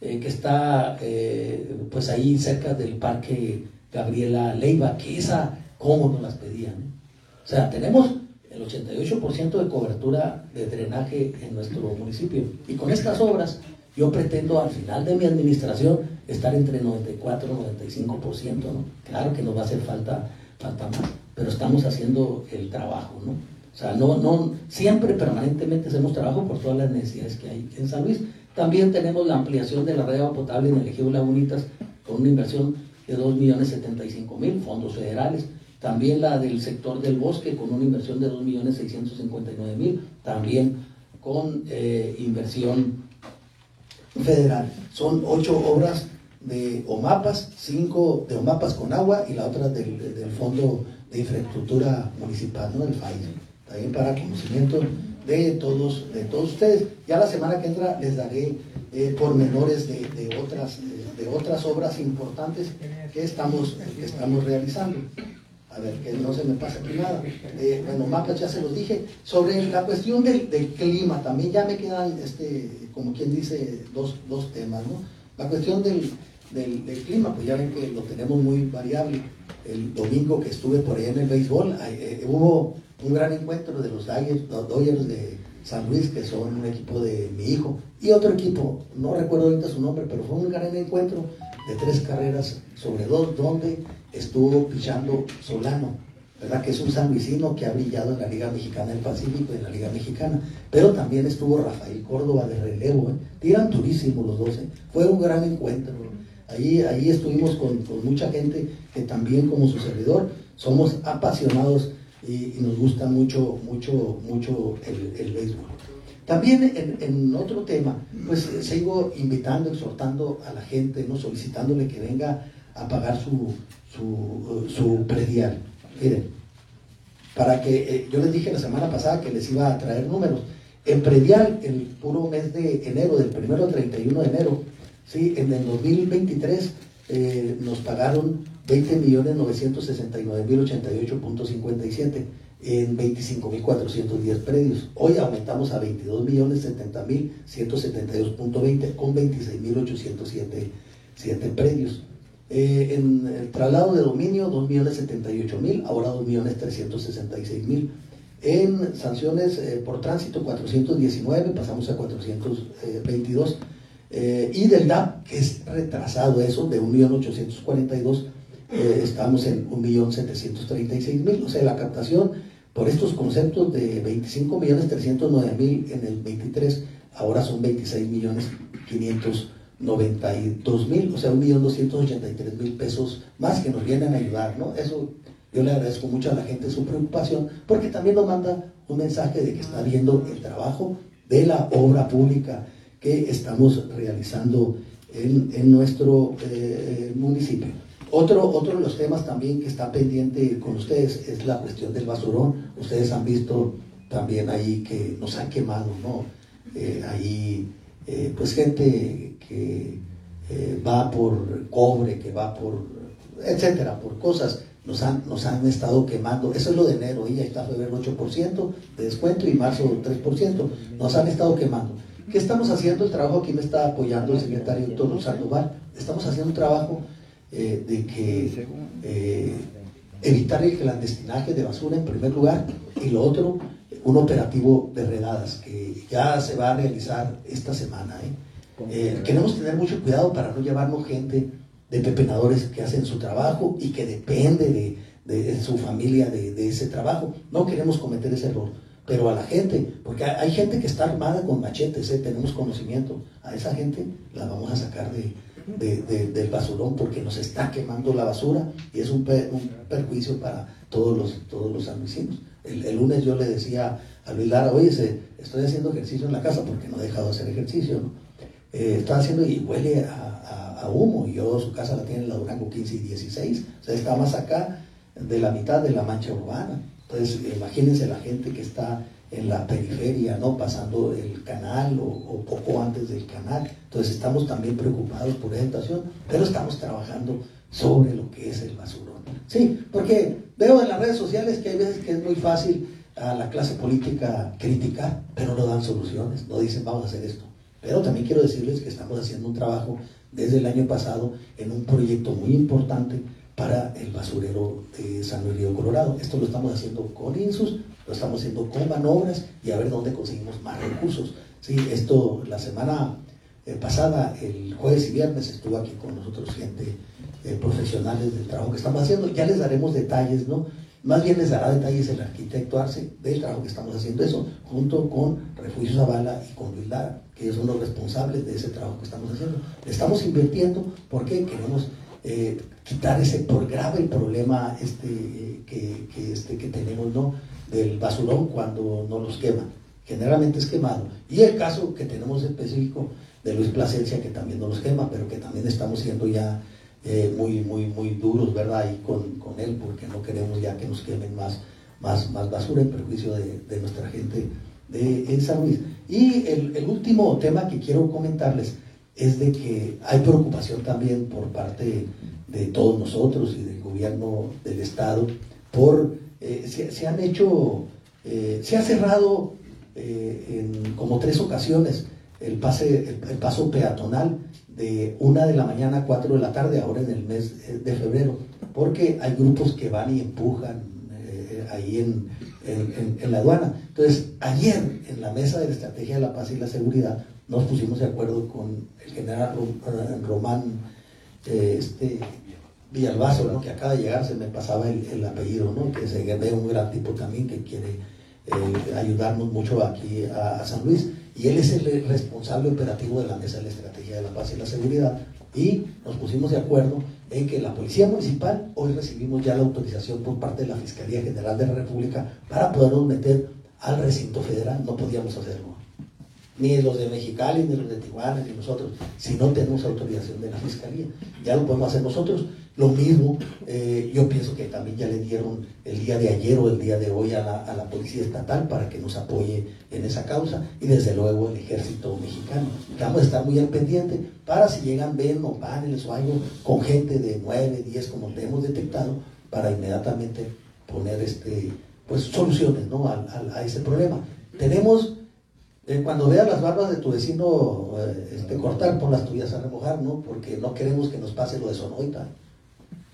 Speaker 2: eh, que está eh, pues ahí cerca del parque Gabriela Leiva, que esa, ¿cómo nos las pedían? O sea, tenemos el 88% de cobertura de drenaje en nuestro municipio. Y con estas obras, yo pretendo al final de mi administración estar entre 94 y 95%. ¿no? Claro que nos va a hacer falta, falta más, pero estamos haciendo el trabajo. ¿no? O sea, no, no, siempre permanentemente hacemos trabajo por todas las necesidades que hay en San Luis. También tenemos la ampliación de la red de agua potable en el Ejido Lagunitas con una inversión de 2.075.000 fondos federales. También la del sector del bosque con una inversión de 2.659.000, también con eh, inversión federal. Son ocho obras de OMAPAS, cinco de OMAPAS con agua y la otra del, Fondo de Infraestructura Municipal, ¿no? del FAI. También para conocimiento de todos, de todos ustedes. Ya la semana que entra les daré eh, pormenores de, otras, de, otras obras importantes que estamos, que estamos realizando. A ver, que no se me pasa aquí nada. Eh, bueno, mapas ya se los dije. Sobre la cuestión del, clima, también ya me quedan, este, como quien dice, dos, dos temas, ¿no? La cuestión del, del, clima, pues ya ven que lo tenemos muy variable. El domingo que estuve por ahí en el béisbol, ahí, eh, hubo un gran encuentro de los Dodgers, los de San Luis, que son un equipo de mi hijo, y otro equipo, no recuerdo ahorita su nombre, pero fue un gran encuentro de tres carreras sobre dos, donde estuvo pichando Solano, ¿verdad? Que es un sanluisino que ha brillado en la Liga Mexicana del Pacífico y en la Liga Mexicana. Pero también estuvo Rafael Córdoba de relevo, ¿eh? Tiran durísimo los dos, ¿eh? Fue un gran encuentro. Ahí, ahí estuvimos con, con, mucha gente que también como su servidor somos apasionados y, y nos gusta mucho, mucho, mucho el, béisbol. También en, en, otro tema, pues sigo invitando, exhortando a la gente, ¿no? solicitándole que venga a pagar su, su, su predial. Miren, para que eh, yo les dije la semana pasada que les iba a traer números. En predial, el puro mes de enero, del primero al 31 de enero, ¿sí? en el 2023 eh, nos pagaron 20.969.088.57 en 25.410 predios. Hoy aumentamos a 22.070.172.20 con 26.807 predios. Eh, en el traslado de dominio, 2.078.000, ahora 2.366.000. En sanciones eh, por tránsito, 419, pasamos a 422. Eh, y del DAP, que es retrasado eso, de 1.842, eh, estamos en 1.736.000. O sea, la captación por estos conceptos de 25.309.000 en el 23, ahora son 26.592.000, o sea, 1.283.000 pesos más que nos vienen a ayudar, ¿no? Eso yo le agradezco mucho a la gente su preocupación, porque también nos manda un mensaje de que está viendo el trabajo de la obra pública que estamos realizando en, nuestro eh, municipio. Otro, otro de los temas también que está pendiente con ustedes es la cuestión del basurón. Ustedes han visto también ahí que nos han quemado, ¿no? Eh, ahí, eh, pues gente que eh, va por cobre, que va por, etcétera, por cosas, nos han, nos han estado quemando. Eso es lo de enero, y ahí está febrero 8% de descuento y marzo 3%. Nos han estado quemando. ¿Qué estamos haciendo? El trabajo aquí me está apoyando el secretario Toro Sandoval. Estamos haciendo un trabajo eh, de que eh, evitar el clandestinaje de basura en primer lugar y lo otro, un operativo de redadas que ya se va a realizar esta semana. ¿eh? queremos tener mucho cuidado para no llevarnos gente de pepenadores que hacen su trabajo y que depende de, de su familia de, de, ese trabajo. No queremos cometer ese error, pero a la gente, porque hay gente que está armada con machetes, tenemos conocimiento, a esa gente la vamos a sacar de, de, de, del basurón porque nos está quemando la basura y es un, per, un perjuicio para todos los, todos los sanluisinos. El, lunes yo le decía a Luis Lara, oye, estoy haciendo ejercicio en la casa porque no he dejado de hacer ejercicio, ¿no? Eh, está haciendo y huele a, a, a, humo y yo su casa la tiene en la Durango 15 y 16, o sea, está más acá de la mitad de la mancha urbana. Entonces, imagínense la gente que está en la periferia, ¿no? Pasando el canal o, poco antes del canal. Entonces estamos también preocupados por esa situación, pero estamos trabajando sobre lo que es el basurón. Sí, porque veo en las redes sociales que hay veces que es muy fácil a la clase política criticar, pero no dan soluciones, no dicen vamos a hacer esto. Pero también quiero decirles que estamos haciendo un trabajo desde el año pasado en un proyecto muy importante para el basurero de San Luis Río Colorado. Esto lo estamos haciendo con INSUS, lo estamos haciendo con manobras y a ver dónde conseguimos más recursos. Sí, esto la semana eh, pasada, el jueves y viernes, estuvo aquí con nosotros gente eh, profesionales del trabajo que estamos haciendo. Ya les daremos detalles, ¿no? Más bien les dará detalles el arquitecto Arce del trabajo que estamos haciendo eso, junto con Refugio Zavala y con Luis Lara, que ellos son los responsables de ese trabajo que estamos haciendo. Estamos invirtiendo porque queremos eh, quitar ese por grave problema este, que, que, este, que tenemos, ¿no? del basurón cuando no los queman. Generalmente es quemado. Y el caso que tenemos específico de Luis Plasencia, que también no los quema, pero que también estamos siendo ya eh, muy, muy, muy duros, ¿verdad? Ahí con, con, él, porque no queremos ya que nos quemen más, más, más basura en perjuicio de, de nuestra gente de, en San Luis. Y el, último tema que quiero comentarles es de que hay preocupación también por parte de todos nosotros y del gobierno del Estado por eh, se, se, han hecho, eh, se ha cerrado eh, en como tres ocasiones el, pase, el, el, paso peatonal de una de la mañana a 4 de la tarde, ahora en el mes de febrero, porque hay grupos que van y empujan eh, ahí en, en- en- la aduana. Entonces, ayer en la mesa de la estrategia de la paz y la seguridad, nos pusimos de acuerdo con el general eh, Román este, Villalbazo, ¿no? que acaba de llegar, se me pasaba el, el apellido, ¿no? que se ve un gran tipo también que quiere eh, ayudarnos mucho aquí a, a San Luis. Y él es el responsable operativo de la Mesa de la Estrategia de la Paz y la Seguridad. Y nos pusimos de acuerdo en que la Policía Municipal, hoy recibimos ya la autorización por parte de la Fiscalía General de la República para podernos meter al recinto federal. No podíamos hacerlo ni los de Mexicali, ni los de Tijuana, ni nosotros, si no tenemos autorización de la Fiscalía. Ya lo podemos hacer nosotros. Lo mismo, eh, yo pienso que también ya le dieron el día de ayer o el día de hoy a la, a la Policía Estatal para que nos apoye en esa causa y desde luego el Ejército Mexicano. Vamos a estar muy al pendiente para si llegan ven o paneles o algo con gente de 9, 10 como te hemos detectado para inmediatamente poner este, pues, soluciones ¿no? al- a ese problema. Tenemos eh, cuando veas las barbas de tu vecino eh, este, cortar, pon las tuyas a remojar, ¿no? Porque no queremos que nos pase lo de Sonoita.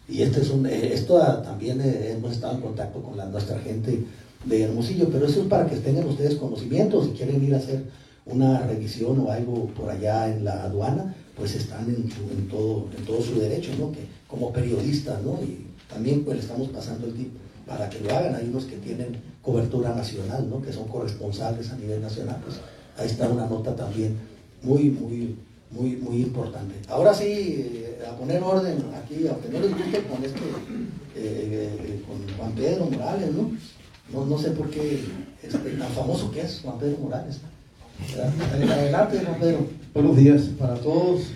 Speaker 2: Y este es un, eh, esto también hemos estado en contacto con nuestra gente de Hermosillo, pero eso es para que tengan ustedes conocimiento, si quieren ir a hacer una revisión o algo por allá en la aduana, pues están en, todo, en todo su derecho, ¿no? Que como periodistas, ¿no? Y también pues le estamos pasando el tip para que lo hagan. Hay unos que tienen cobertura nacional, ¿no? Que son corresponsables a nivel nacional. Pues ahí está una nota también muy, muy, muy, muy importante. Ahora sí, eh, a poner orden aquí, aunque no les guste con este, eh, eh, con Juan Pedro Morales, ¿no? No, sé por qué, este, tan famoso que es Juan Pedro Morales. Adelante, Juan Pedro.
Speaker 5: Buenos días para todos.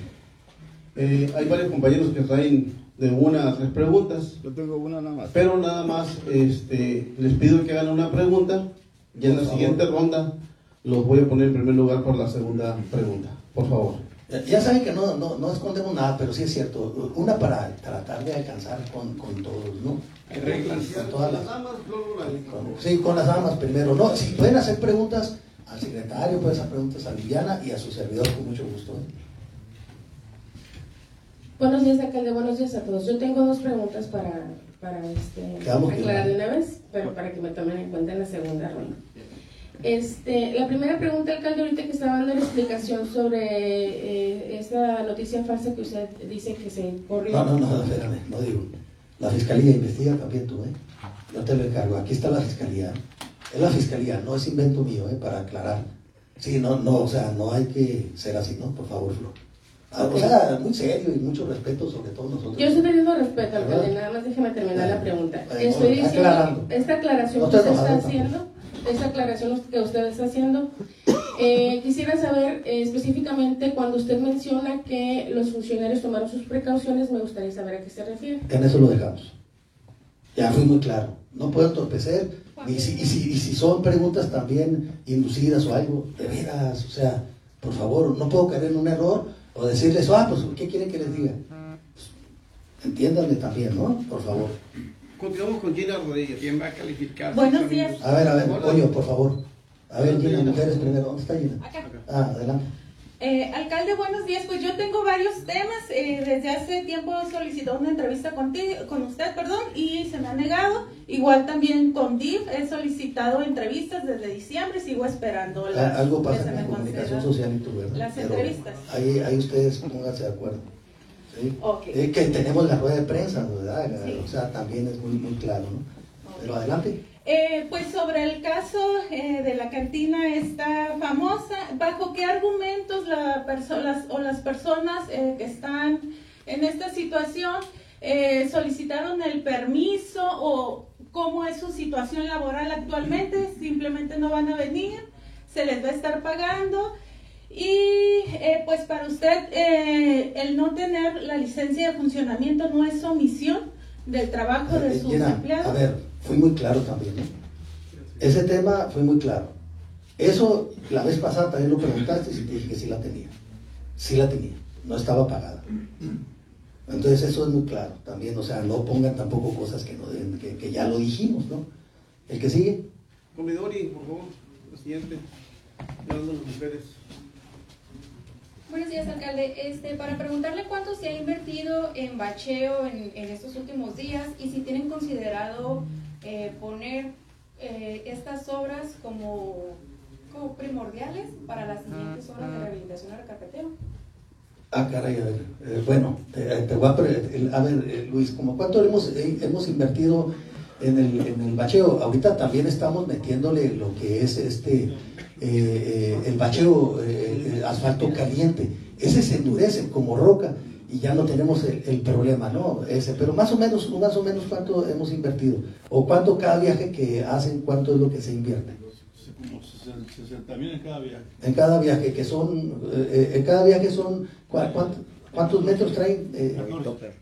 Speaker 5: Hay varios compañeros que traen de una a tres preguntas,
Speaker 3: Yo tengo una nada más.
Speaker 5: pero nada más este, les pido que hagan una pregunta y en la siguiente ronda los voy a poner en primer lugar por la segunda pregunta. Por favor.
Speaker 2: Ya- saben que no, no, no escondemos nada, pero sí es cierto. Una para tratar de alcanzar con, con todos, ¿no? Con todas las- con- sí, con las damas primero. No, si pueden hacer preguntas al secretario, pueden hacer preguntas a Viviana y a su servidor con mucho gusto. ¿eh?
Speaker 6: Buenos días, alcalde. Buenos días a todos. Yo tengo dos preguntas para, para este, aclarar de una vez, pero para que me tomen en cuenta en la segunda ronda. Este, la primera pregunta, alcalde, ahorita que estaba dando la explicación sobre eh, esa noticia falsa que usted dice que se corrió.
Speaker 2: No, no, no, espérame, no digo. La fiscalía investiga también tú, ¿eh? Yo te lo encargo. Aquí está la fiscalía. Es la fiscalía, no es invento mío, ¿eh? Para aclarar. Sí, no, no, o sea, no hay que ser así, ¿no? Por favor, Flor. Ah, O sea, muy serio y mucho respeto sobre todo nosotros.
Speaker 6: Yo estoy teniendo respeto, alcalde, nada más déjeme terminar la pregunta. Estoy diciendo,
Speaker 2: aclarando.
Speaker 6: esta aclaración
Speaker 2: No
Speaker 6: que
Speaker 2: te
Speaker 6: usted está haciendo, esta aclaración que usted está haciendo, eh, quisiera saber eh, específicamente cuando usted menciona que los funcionarios tomaron sus precauciones, me gustaría saber a qué se refiere.
Speaker 2: En eso lo dejamos. Ya fui muy claro. No puedo entorpecer. Ni si, y, si, y si son preguntas también inducidas o algo, de veras, o sea, por favor, no puedo caer en un error o decirles, ah, pues, ¿qué quieren que les diga? Pues, entiéndanme también, ¿no? Por favor.
Speaker 7: Continuamos con Gina Rodríguez. ¿Quién va a calificar?
Speaker 8: Buenos días.
Speaker 2: A ver, a ver,
Speaker 7: Hola.
Speaker 2: Pollo, por favor. A ver, Gina, mujeres primero. ¿Dónde está Gina?
Speaker 8: Acá.
Speaker 2: Ah, adelante.
Speaker 8: Eh, alcalde, buenos días. Pues yo tengo varios temas. Eh, desde hace tiempo he solicitado una entrevista contigo, con usted, perdón, y se me ha negado. Igual también con DIF he solicitado entrevistas desde diciembre. Sigo esperando las,
Speaker 2: Ah, Algo
Speaker 8: que
Speaker 2: pasa
Speaker 8: me
Speaker 2: la comunicación social y tú, ¿verdad?
Speaker 8: las
Speaker 2: Pero
Speaker 8: entrevistas.
Speaker 2: Ahí, ahí ustedes pónganse de acuerdo. ¿sí?
Speaker 8: Ok.
Speaker 2: Eh, que tenemos la rueda de prensa, ¿verdad?
Speaker 8: Sí.
Speaker 2: O sea, también es muy, muy claro, ¿no? Pero adelante.
Speaker 8: Eh, pues sobre el caso eh, de la cantina esta famosa, ¿bajo qué argumentos la las, o las personas eh, que están en esta situación eh, solicitaron el permiso o cómo es su situación laboral actualmente? Simplemente no van a venir, se les va a estar pagando. Y eh, pues para usted eh, el no tener la licencia de funcionamiento no es omisión del trabajo de sus empleados.
Speaker 2: A ver, fui muy claro también. Ese tema fue muy claro. Eso, la vez pasada también lo preguntaste y te dije que sí la tenía. Sí la tenía, no estaba pagada. Entonces eso es muy claro también, o sea, no pongan tampoco cosas que, no deben- que, que ya lo dijimos, ¿no? El que sigue.
Speaker 7: Comedori, por favor. La siguiente. Hablando las mujeres.
Speaker 9: Buenos días, alcalde. Este, para preguntarle cuánto se ha invertido en bacheo en, en estos últimos días y si tienen considerado eh, poner eh, estas obras como, como primordiales para las siguientes obras de rehabilitación o recarpeteo.
Speaker 2: Ah, caray, a ver. eh, bueno, te, te voy a, el- a ver, eh, Luis, ¿como cuánto hemos, eh, hemos invertido en el, en el bacheo? Ahorita también estamos metiéndole lo que es este, eh, eh, el bacheo, eh, eh, asfalto caliente. Ese se endurece como roca y ya no tenemos el, el problema, ¿no? Ese, pero más o menos, más o menos cuánto hemos invertido o cuánto cada viaje que hacen, cuánto es lo que se invierte.
Speaker 5: Como 60 mil en cada viaje.
Speaker 2: En cada viaje, que son, eh, eh, en cada viaje son, ¿cuá- cuánto- ¿cuántos metros traen? Eh,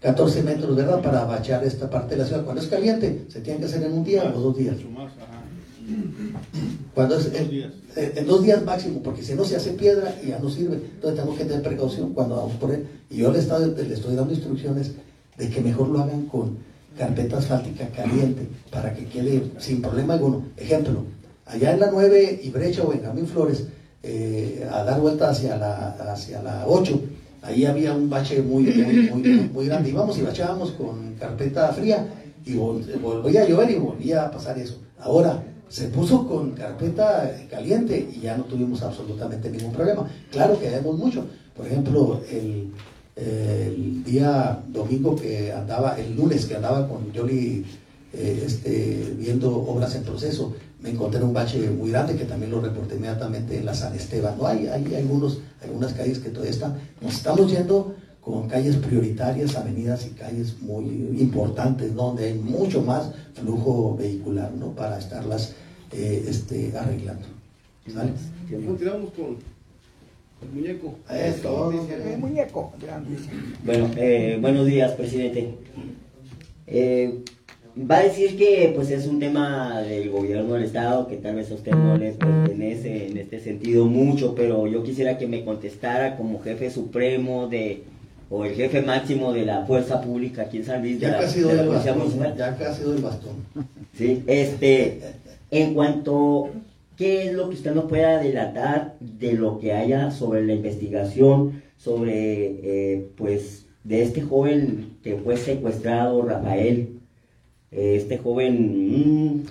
Speaker 2: 14 metros, ¿verdad? Para bachar esta parte de la ciudad. Cuando es caliente, se tiene que hacer en un día o dos días.
Speaker 5: Mucho más, ajá.
Speaker 2: Cuando es
Speaker 5: Dos
Speaker 2: en,
Speaker 5: días.
Speaker 2: en- dos días máximo, porque si no se hace piedra y ya no sirve. Entonces tenemos que tener precaución cuando vamos por él. Y yo le, estaba- le estoy dando instrucciones de que mejor lo hagan con carpeta asfáltica caliente para que quede sin problema alguno. Ejemplo, allá en la 9 y Brecha o Benjamín Flores, eh, a dar vuelta hacia la, hacia la 8, ahí había un bache muy, muy, muy, muy grande. Íbamos y bachábamos con carpeta fría y vol- volvía a llover y volvía a pasar eso. Ahora se puso con carpeta caliente y ya no tuvimos absolutamente ningún problema. Claro que vemos mucho. Por ejemplo, el, el día domingo que andaba, el lunes que andaba con Yoli eh, este, viendo obras en proceso, me encontré un bache muy grande que también lo reporté inmediatamente en la San Esteban. No hay, hay algunos, algunas calles que todavía están. Nos estamos yendo con calles prioritarias, avenidas y calles muy importantes, donde hay mucho más flujo vehicular, ¿no? Para estarlas eh, este, arreglando. ¿Sale?
Speaker 7: Continuamos con el muñeco.
Speaker 2: Es todo.
Speaker 1: El muñeco.
Speaker 3: Bueno, eh, buenos días, presidente. Eh, va a decir que pues es un tema del gobierno del estado que tal vez a usted no le pertenece en este sentido mucho, pero yo quisiera que me contestara como jefe supremo de o el jefe máximo de la fuerza pública aquí en San Luis de
Speaker 2: Ya
Speaker 3: la, de la
Speaker 2: el
Speaker 3: Policía
Speaker 2: bastón.
Speaker 3: Municipal.
Speaker 2: Ya casi doy el bastón.
Speaker 3: Sí, este, en cuanto, ¿qué es lo que usted nos puede adelantar de lo que haya sobre la investigación, sobre, eh, pues, de este joven que fue secuestrado, Rafael, Eh, este joven mm,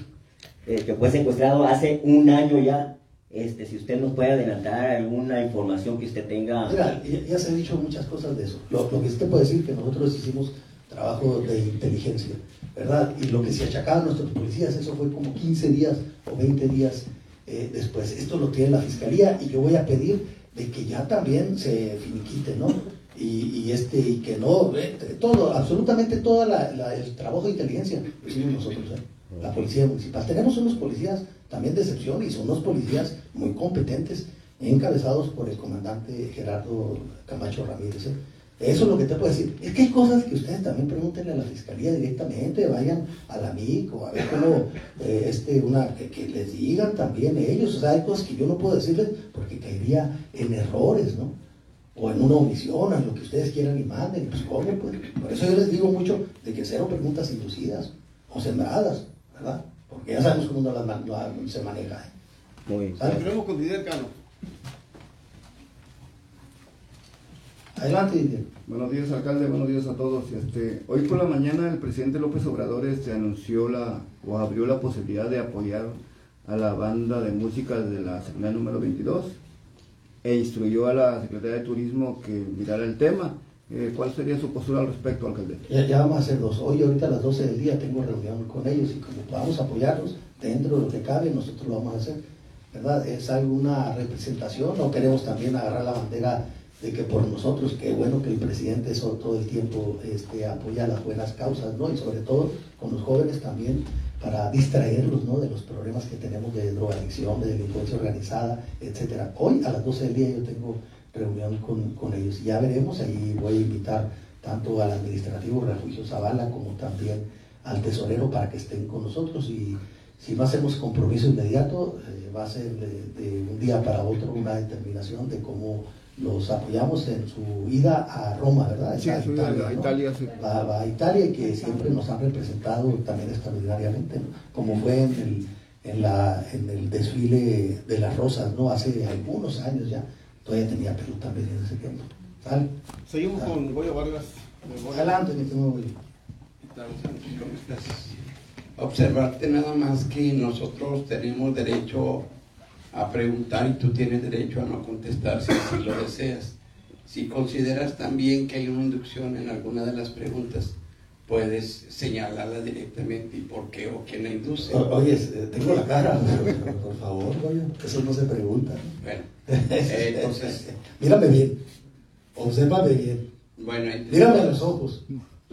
Speaker 3: eh, que fue secuestrado hace un año ya, este, si usted nos puede adelantar alguna información que usted tenga.
Speaker 2: Mira, ya, se han dicho muchas cosas de eso. Lo, que sí te puedo decir que nosotros hicimos trabajo de inteligencia, ¿verdad? Y lo que se achacaban nuestros policías, eso fue como 15 días o 20 días eh, después. Esto lo tiene la fiscalía y yo voy a pedir de que ya también se finiquite, ¿no? Y, y este, y que no, eh, todo, absolutamente todo el trabajo de inteligencia lo hicimos nosotros, ¿eh? la policía municipal. Tenemos unos policías también de excepción y son unos policías muy competentes, encabezados por el comandante Gerardo Camacho Ramírez. ¿eh? Eso es lo que te puedo decir. Es que hay cosas que ustedes también pregúntenle a la fiscalía directamente, vayan a la MIC o a ver cómo, eh, este, una, que, les digan también ellos. O sea, hay cosas que yo no puedo decirles porque caería en errores, ¿no? O en una omisión, en lo que ustedes quieran y manden. Pues, ¿cómo? Pues, por eso yo les digo mucho de que cero preguntas inducidas o sembradas, ¿verdad? Porque ya sabemos cómo no las no se maneja. ¿eh?
Speaker 3: Muy bien.
Speaker 7: Con Didier Cano.
Speaker 2: Adelante, Didier.
Speaker 10: Buenos días, alcalde. Buenos días a todos. Este, hoy por la mañana el presidente López Obrador este, anunció la o abrió la posibilidad de apoyar a la banda de música de la secundaria número 22 e instruyó a la Secretaría de Turismo que mirara el tema. Eh, ¿Cuál sería su postura al respecto, alcalde?
Speaker 2: Ya, ya vamos a hacer dos. Hoy, ahorita a las 12 del día, tengo reunión con ellos y como podamos apoyarlos dentro de lo que cabe, nosotros lo vamos a hacer. ¿Verdad? Es alguna representación. No queremos también agarrar la bandera de que por nosotros, que bueno que el presidente eso todo el tiempo este, apoya las buenas causas, ¿no? Y sobre todo con los jóvenes también para distraerlos, ¿no? De los problemas que tenemos de drogadicción, de delincuencia organizada, etcétera. Hoy a las 12 del día yo tengo reunión con, con ellos. Ya veremos, ahí voy a invitar tanto al administrativo Refugio Zavala como también al tesorero para que estén con nosotros y si no hacemos compromiso inmediato, eh, va a ser de, de un día para otro una determinación de cómo los apoyamos en su ida a Roma, ¿verdad?
Speaker 10: Sí,
Speaker 2: A.
Speaker 10: Italia, sí.
Speaker 2: Va, va a Italia y que siempre nos han representado también extraordinariamente, ¿no? como fue en el, en, la, en el desfile de las rosas, ¿no? Hace algunos años ya, todavía tenía Perú también en ese tiempo. ¿Sale?
Speaker 7: Seguimos
Speaker 2: Ah.
Speaker 7: con Goyo Vargas.
Speaker 2: Adelante, mi estimado Goyo.
Speaker 11: ¿Cómo estás? Observarte nada más que nosotros tenemos derecho a preguntar y tú tienes derecho a no contestar si así lo deseas. Si consideras también que hay una inducción en alguna de las preguntas, puedes señalarla directamente y por qué o quién la induce.
Speaker 2: O- Oye, eh, tengo la cara, por, por favor, Goyo, eso no se pregunta.
Speaker 11: Bueno, eh, entonces,
Speaker 2: Mírame bien, obsérvame bien,
Speaker 11: bueno,
Speaker 2: mírame a los ojos.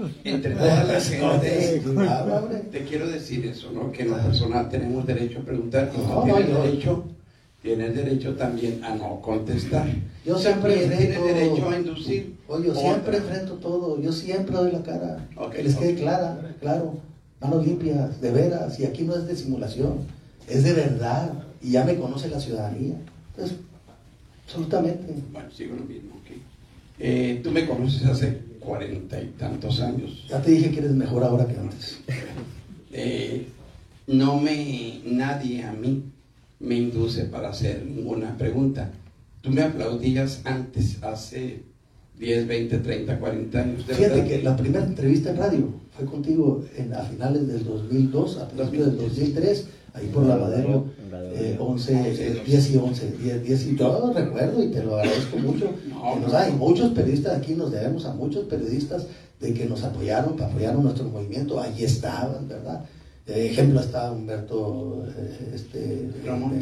Speaker 11: entre toda la gente,
Speaker 2: Habla, hombre.
Speaker 11: te quiero decir eso, ¿no? Que en lo personal tenemos derecho a preguntar y
Speaker 2: No,
Speaker 11: tienes derecho, tienes derecho también a no contestar.
Speaker 2: Yo siempre
Speaker 11: tienes
Speaker 2: enfrento-
Speaker 11: derecho a inducir.
Speaker 2: Oye, yo siempre enfrento todo, yo siempre doy la cara,
Speaker 11: Ok,
Speaker 2: que les quede
Speaker 11: ok.
Speaker 2: clara, claro, manos limpias, de veras, y aquí no es de simulación, es de verdad, y ya me conoce la ciudadanía. Entonces, absolutamente.
Speaker 11: Bueno, sigo lo mismo, ok. Eh, tú me conoces hace cuarenta y tantos años.
Speaker 2: Ya te dije que eres mejor ahora que antes.
Speaker 11: Eh, no me, nadie a mí me induce para hacer ninguna pregunta. Tú me aplaudías antes, hace 10, 20, 30, 40 años. de
Speaker 2: Fíjate
Speaker 11: verdad.
Speaker 2: que la primera entrevista en radio fue contigo en, a finales del 2002, a principios del 2003, ahí por Lavadero, eh, 11, eh, 10 y 11, 10, 10 y yo recuerdo y te lo agradezco mucho.
Speaker 11: No,
Speaker 2: que nos
Speaker 11: no.
Speaker 2: hay muchos periodistas aquí, nos debemos a muchos periodistas de que nos apoyaron, que apoyaron nuestro movimiento, ahí estaban, ¿verdad? De ejemplo está Humberto eh, este,
Speaker 11: Ramón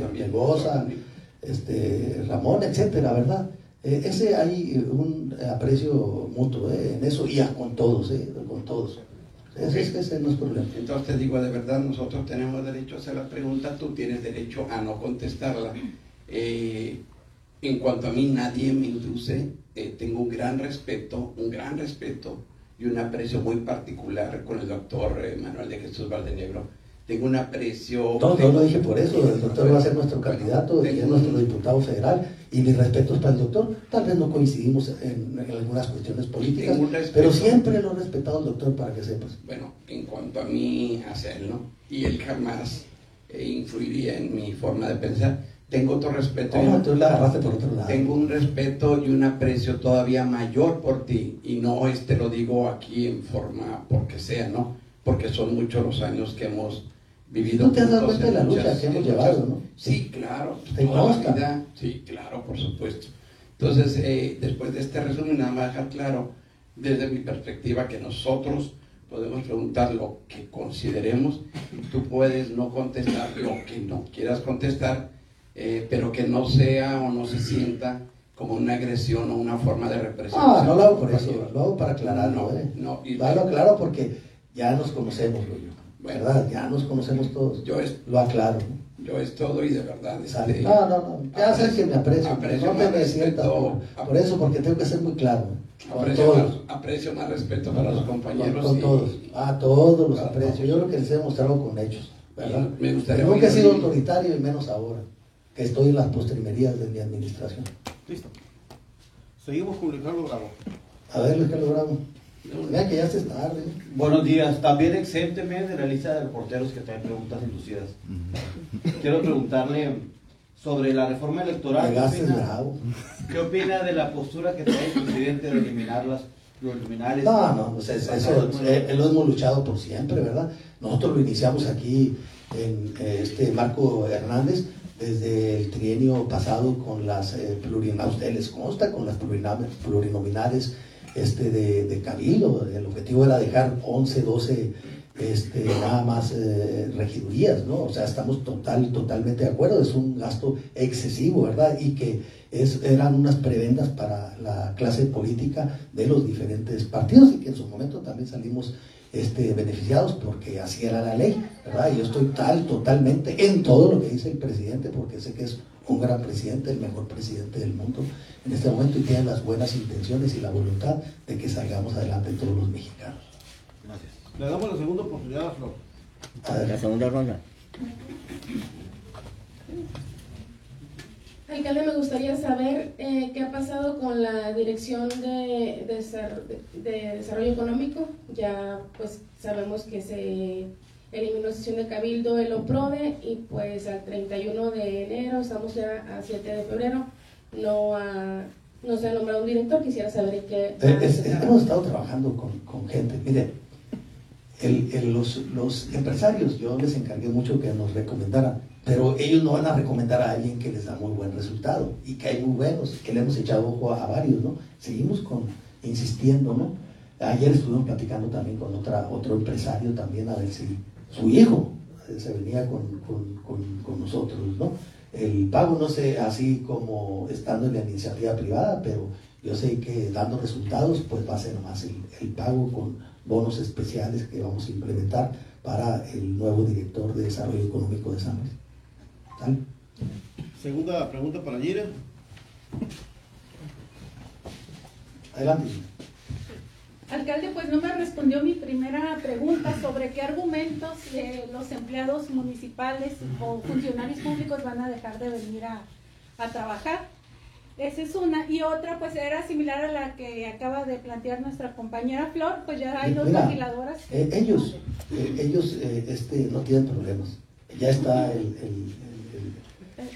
Speaker 2: este, Ramón, etcétera, ¿verdad? Eh, ese hay un aprecio mutuo eh, en eso y a- con todos, eh, con todos. Ese, es- ese es problema.
Speaker 11: Entonces te digo, de verdad, nosotros tenemos derecho a hacer la pregunta, tú tienes derecho a no contestarla. Eh, en cuanto a mí, nadie me induce, eh, tengo un gran respeto, un gran respeto y un aprecio muy particular con el doctor eh, Manuel de Jesús Valdenegro. Tengo un aprecio...
Speaker 2: No, no lo dije por eso, el doctor va a ser nuestro candidato y es nuestro diputado federal y mis respetos para el doctor. Tal vez no coincidimos en, en algunas cuestiones políticas, pero siempre lo he respetado al doctor para que sepas.
Speaker 11: Bueno, en cuanto a mí, ¿no? Y él jamás eh, influiría en mi forma de pensar. Tengo otro respeto. un-
Speaker 2: tú la agarraste por otro lado.
Speaker 11: Tengo un respeto y un aprecio todavía mayor por ti. Y no este lo digo aquí en forma porque sea, ¿no? Porque son muchos los años que hemos vivido.
Speaker 2: Tú te has dado cuenta de la lucha que hemos llevado, ¿no?
Speaker 11: Sí, claro.
Speaker 2: Te
Speaker 11: toda la vida. Sí, claro, por supuesto. Entonces, eh, después de este resumen, nada más dejar claro, desde mi perspectiva, que nosotros podemos preguntar lo que consideremos. Tú puedes no contestar lo que no quieras contestar, eh, pero que no sea o no se sienta como una agresión o una forma de represión.
Speaker 2: Ah, no lo hago por eso, lo hago para aclararlo.
Speaker 11: No,
Speaker 2: ¿eh?
Speaker 11: no, y-
Speaker 2: hago claro porque ya nos conocemos, Goyo. ¿Verdad? Ya nos conocemos todos.
Speaker 11: Yo es-
Speaker 2: Lo aclaro. ¿no?
Speaker 11: Yo es todo y de verdad.
Speaker 2: Sale.
Speaker 11: este,
Speaker 2: No, no, no. Ya sabes que me aprecio.
Speaker 11: aprecio
Speaker 2: no te me sientas por, eso, porque tengo que ser muy claro. Con
Speaker 11: Aprecio
Speaker 2: todos.
Speaker 11: más, aprecio más respeto para los compañeros.
Speaker 2: Con, con
Speaker 11: y-
Speaker 2: todos. A todos los aprecio.
Speaker 11: todos.
Speaker 2: Yo creo que les he demostrado con hechos. ¿verdad?
Speaker 11: Me gustaría
Speaker 2: Nunca he sido autoritario y menos ahora, que estoy en las postrimerías de mi administración.
Speaker 7: Listo. Seguimos con Ricardo Bravo.
Speaker 2: A ver, Luis Carlos Bravo. Mira que ya se tarde.
Speaker 12: Buenos días. También exénteme de la lista de reporteros que traen preguntas inducidas. Quiero preguntarle sobre la reforma electoral. ¿Qué opina. ¿Qué opina de la postura que trae el presidente de eliminar las preliminares?
Speaker 2: No, no, pues es- eso eh, lo hemos luchado por siempre, ¿verdad? Nosotros lo iniciamos aquí en eh, este Marco Hernández desde el trienio pasado con las eh, plurinominales, ustedes les consta, con las plurinominales este, de, de Cabildo. El objetivo era dejar 11, 12 este, nada más eh, regidurías, ¿no? O sea, estamos total, totalmente de acuerdo, es un gasto excesivo, ¿verdad? Y que es, eran unas prebendas para la clase política de los diferentes partidos y que en su momento también salimos este, beneficiados porque así era la ley, ¿verdad? Yo estoy tal, totalmente en todo lo que dice el presidente porque sé que es un gran presidente, el mejor presidente del mundo en este momento y tiene las buenas intenciones y la voluntad de que salgamos adelante todos los mexicanos.
Speaker 12: Gracias.
Speaker 7: Le damos la segunda oportunidad a Flor.
Speaker 3: La segunda ronda.
Speaker 6: Alcalde, me gustaría saber eh, qué ha pasado con la Dirección de, de Desarrollo Económico. Ya pues sabemos que se eliminó sesión de Cabildo el OPRODE y pues al 31 de enero, estamos ya a 7 de febrero, no, ha- no se ha nombrado un director. Quisiera saber en qué.
Speaker 2: Eh, es- es- hemos estado trabajando con, con gente. Mire, el- el- los, los empresarios, yo les encargué mucho que nos recomendaran, pero ellos no van a recomendar a alguien que les da muy buen resultado y que hay muy buenos, que le hemos echado ojo a, a varios, ¿no? Seguimos con, insistiendo, ¿no? Ayer estuvimos platicando también con otra, otro empresario también a ver si su hijo se venía con, con- con- con nosotros, ¿no? El pago no sé, así como estando en la iniciativa privada, pero yo sé que dando resultados, pues va a ser más el, el pago con bonos especiales que vamos a implementar para el nuevo director de Desarrollo Económico de San Luis. ¿Sale?
Speaker 11: Segunda pregunta para Gira.
Speaker 2: Adelante.
Speaker 8: Alcalde, pues no me respondió mi primera pregunta sobre qué argumentos eh, los empleados municipales o funcionarios públicos van a dejar de venir a, a trabajar. Esa es una. Y otra, pues era similar a la que acaba de plantear nuestra compañera Flor, pues ya hay dos
Speaker 2: Mira,
Speaker 8: maquiladoras.
Speaker 2: eh, ellos, eh, ellos este, no tienen problemas. Ya está el, el-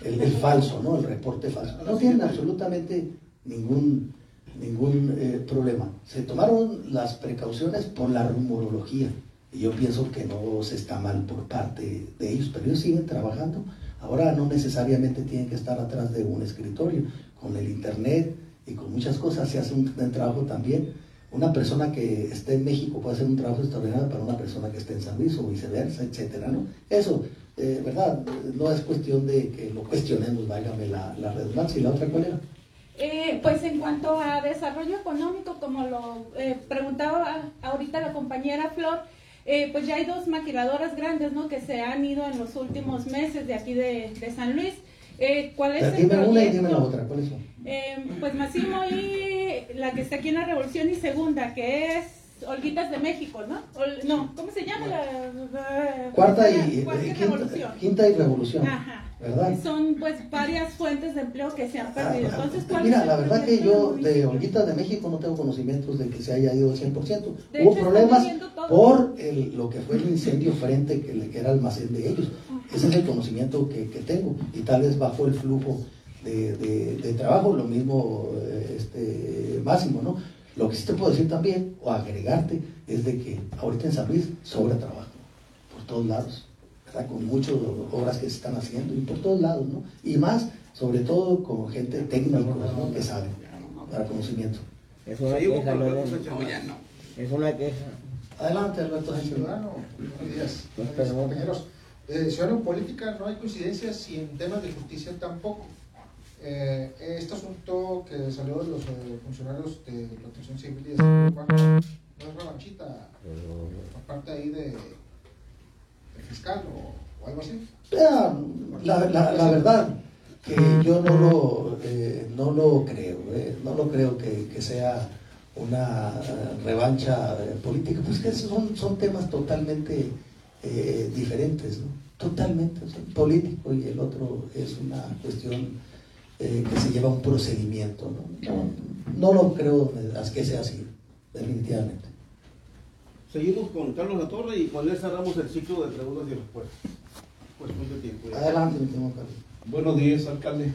Speaker 2: el- el- el falso, ¿no? El reporte falso. No tienen absolutamente ningún, ningún eh, problema. Se tomaron las precauciones por la rumorología. Y yo pienso que no se está mal por parte de ellos, pero ellos siguen trabajando. Ahora no necesariamente tienen que estar atrás de un escritorio. Con el internet y con muchas cosas se hace un, trabajo también. Una persona que esté en México puede hacer un trabajo extraordinario para una persona que esté en San Luis o viceversa, etcétera, ¿no? Eso, eh, ¿verdad? No es cuestión de que lo cuestionemos, válgame la, la redundancia. ¿Y la otra cuál era?
Speaker 8: Eh, pues en cuanto a desarrollo económico, como lo eh, preguntaba ahorita la compañera Flor, eh, pues ya hay dos maquiladoras grandes, ¿no? Que se han ido en los últimos meses de aquí de, de San Luis. Eh, ¿Cuál es el
Speaker 2: Dime una y
Speaker 8: proyecto?
Speaker 2: dime la otra, ¿cuáles son?
Speaker 8: Eh, pues Massimo y la que está aquí en la Revolución y Segunda, que es Olguitas de México, ¿no? Ol- no, ¿cómo se llama? La, la-
Speaker 2: Cuarta y,
Speaker 8: Cuarta
Speaker 2: eh,
Speaker 8: Revolución.
Speaker 2: quinta, quinta y revolución,
Speaker 8: Ajá.
Speaker 2: ¿Verdad?
Speaker 8: Son pues varias fuentes de empleo que se han perdido. Entonces, ¿cuál
Speaker 2: Mira,
Speaker 8: es
Speaker 2: la verdad que yo de? Olguita de México no tengo conocimientos de que se haya ido al 100%.
Speaker 8: De
Speaker 2: Hubo
Speaker 8: hecho,
Speaker 2: problemas por el- lo que fue el incendio frente que, que era el almacén de ellos. Ese es el conocimiento que, que tengo. Y tal vez bajó el flujo de, de- de trabajo, lo mismo eh, este, Máximo, ¿no? Lo que sí te puedo decir también, o agregarte, es de que ahorita en San Luis sobra trabajo, por todos lados, ¿verdad? Con muchas obras que se están haciendo y por todos lados, ¿no? Y más, sobre todo con gente técnica, ¿no? Que sabe, para conocimiento.
Speaker 3: Es una queja, no es-
Speaker 11: cosecha.
Speaker 7: No, ya no.
Speaker 3: Es una queja.
Speaker 2: Adelante, Alberto.
Speaker 1: Ciudadano, buenos días,
Speaker 3: Pues,
Speaker 1: compañeros. Eh, ciudadano, en política no hay coincidencias y en temas de justicia tampoco. Eh, este asunto que salió de los eh, funcionarios de protección civil y de seguridad urbana no es revanchita por parte ahí de, fiscal o, o algo así.
Speaker 2: La, la- la verdad que yo no lo, eh, no lo creo, eh, no lo creo que, que sea una eh, revancha política, pues que son, son temas totalmente eh, diferentes, ¿no? Totalmente, o sea, político y el otro es una cuestión eh, que se lleva un procedimiento, ¿no? No, no lo creo que sea así, definitivamente.
Speaker 11: Seguimos con Carlos Latorre y con él cerramos el ciclo de preguntas y respuestas. Cuestión de tiempo. ya.
Speaker 2: Adelante, mi estimado Carlos.
Speaker 7: Buenos días, alcalde.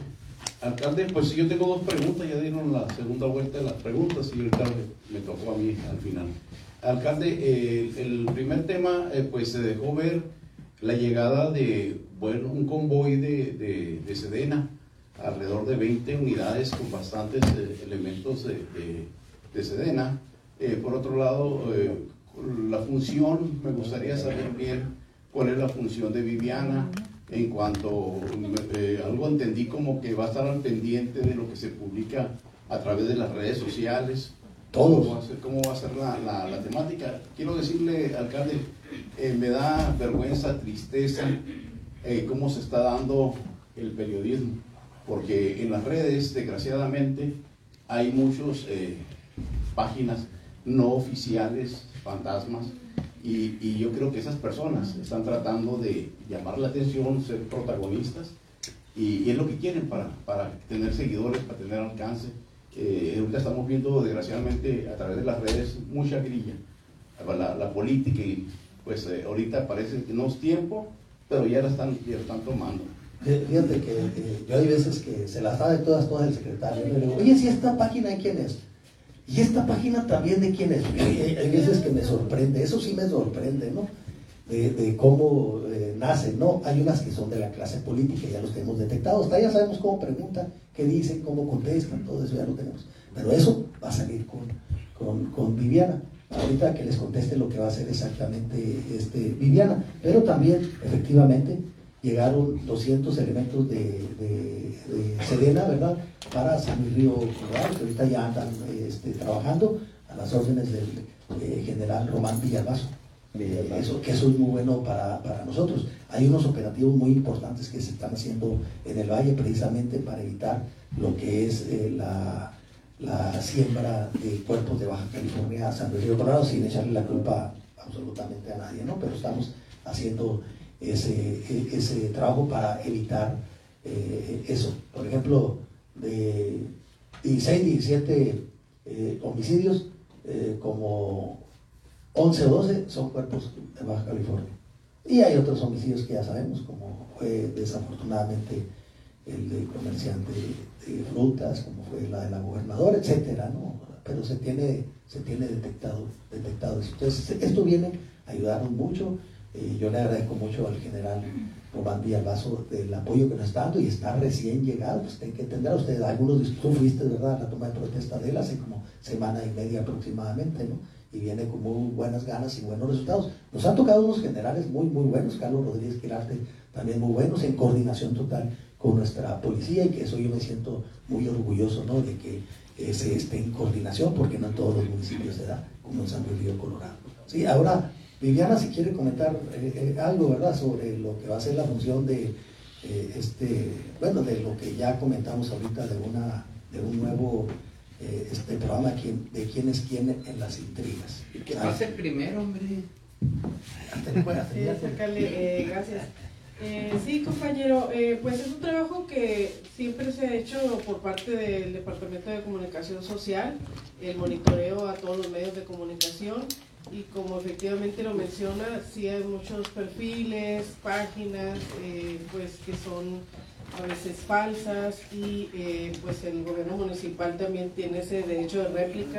Speaker 7: Alcalde, pues yo tengo dos preguntas, ya dieron la segunda vuelta de las preguntas y ahorita me, me tocó a mí al final. Alcalde, eh, el primer tema, eh, pues se dejó ver la llegada de, bueno, un convoy de, de, de Sedena, alrededor de 20 unidades con bastantes eh, elementos de, de- de Sedena. Eh, por otro lado, eh, la función, me gustaría saber bien cuál es la función de Viviana en cuanto, eh, algo entendí como que va a estar al pendiente de lo que se publica a través de las redes sociales.
Speaker 2: Todos.
Speaker 7: ¿Cómo va a ser, cómo va a ser la, la- la temática? Quiero decirle, alcalde, eh, me da vergüenza, tristeza, eh, cómo se está dando el periodismo, porque en las redes, desgraciadamente, hay muchas páginas no oficiales, fantasmas, y, yo creo que esas personas están tratando de llamar la atención, ser protagonistas, y, es lo que quieren para, para tener seguidores, para tener alcance. Eh, estamos viendo, desgraciadamente, a través de las redes, mucha grilla, la, la política, y pues eh, ahorita parece que no es tiempo, pero ya la están, ya están tomando.
Speaker 2: Fíjate que eh, yo hay veces que se las sabe todas, todas el secretario. Le digo, oye, si esta página quién es. Y esta página también de quién es. Y Hay, veces que me sorprende, eso sí me sorprende, ¿no? De, cómo eh, nacen, ¿no? Hay unas que son de la clase política, ya los tenemos detectados. Ya sabemos cómo preguntan, qué dicen, cómo contestan, todo eso ya lo tenemos. Pero eso va a salir con, con, con Viviana. Ahorita que les conteste lo que va a hacer exactamente este, Viviana. Pero también, efectivamente, llegaron 200 elementos de, de, de Sedena, ¿verdad? Para San Río Colorado, que ahorita ya andan este, trabajando a las órdenes del eh, general Román Villalbazo. Eh, Eso, que eso es muy bueno para, para nosotros. Hay unos operativos muy importantes que se están haciendo en el valle precisamente para evitar lo que es eh, la, la siembra de cuerpos de Baja California a San Luis Río Colorado sin echarle la culpa absolutamente a nadie, ¿no? Pero estamos haciendo ese, e- ese trabajo para evitar eh, eso. Por ejemplo, de 16, 17 eh, homicidios, eh, como 11 o 12 son cuerpos de Baja California. Y hay otros homicidios que ya sabemos, como fue desafortunadamente el del comerciante de frutas, como fue la de la gobernadora, etcétera, ¿no? Pero se tiene, se tiene detectado, detectado. Entonces, esto viene a ayudarnos mucho. Eh, yo le agradezco mucho al general Román Villalbazo del apoyo que nos está dando y está recién llegado, pues tienen que entender usted, algunos de tú fuiste, ¿verdad?, a la toma de protesta de él hace como semana y media aproximadamente, ¿no? Y viene con muy buenas ganas y buenos resultados. Nos han tocado unos generales muy, muy buenos, Carlos Rodríguez Quirarte también muy buenos, en coordinación total con nuestra policía y que eso yo me siento muy orgulloso, ¿no?, de que se esté en coordinación, porque no en todos los municipios se da, como en San Luis Río Colorado. Sí, ahora Viviana, si quiere comentar eh, eh, algo, ¿verdad?, sobre lo que va a ser la función de eh, este, bueno, de lo que ya comentamos ahorita de una, de un nuevo eh, este programa quién- de quién es quién en las intrigas.
Speaker 11: ¿Y qué
Speaker 2: Ah,
Speaker 11: pasa el primero, hombre?
Speaker 2: ándale, pues,
Speaker 13: Sí, eh, gracias. Eh, sí, compañero, eh, pues es un trabajo que siempre se ha hecho por parte del Departamento de Comunicación Social, el monitoreo a todos los medios de comunicación y como efectivamente lo menciona, sí hay muchos perfiles, páginas, eh, pues que son a veces falsas y eh, pues el gobierno municipal también tiene ese derecho de réplica,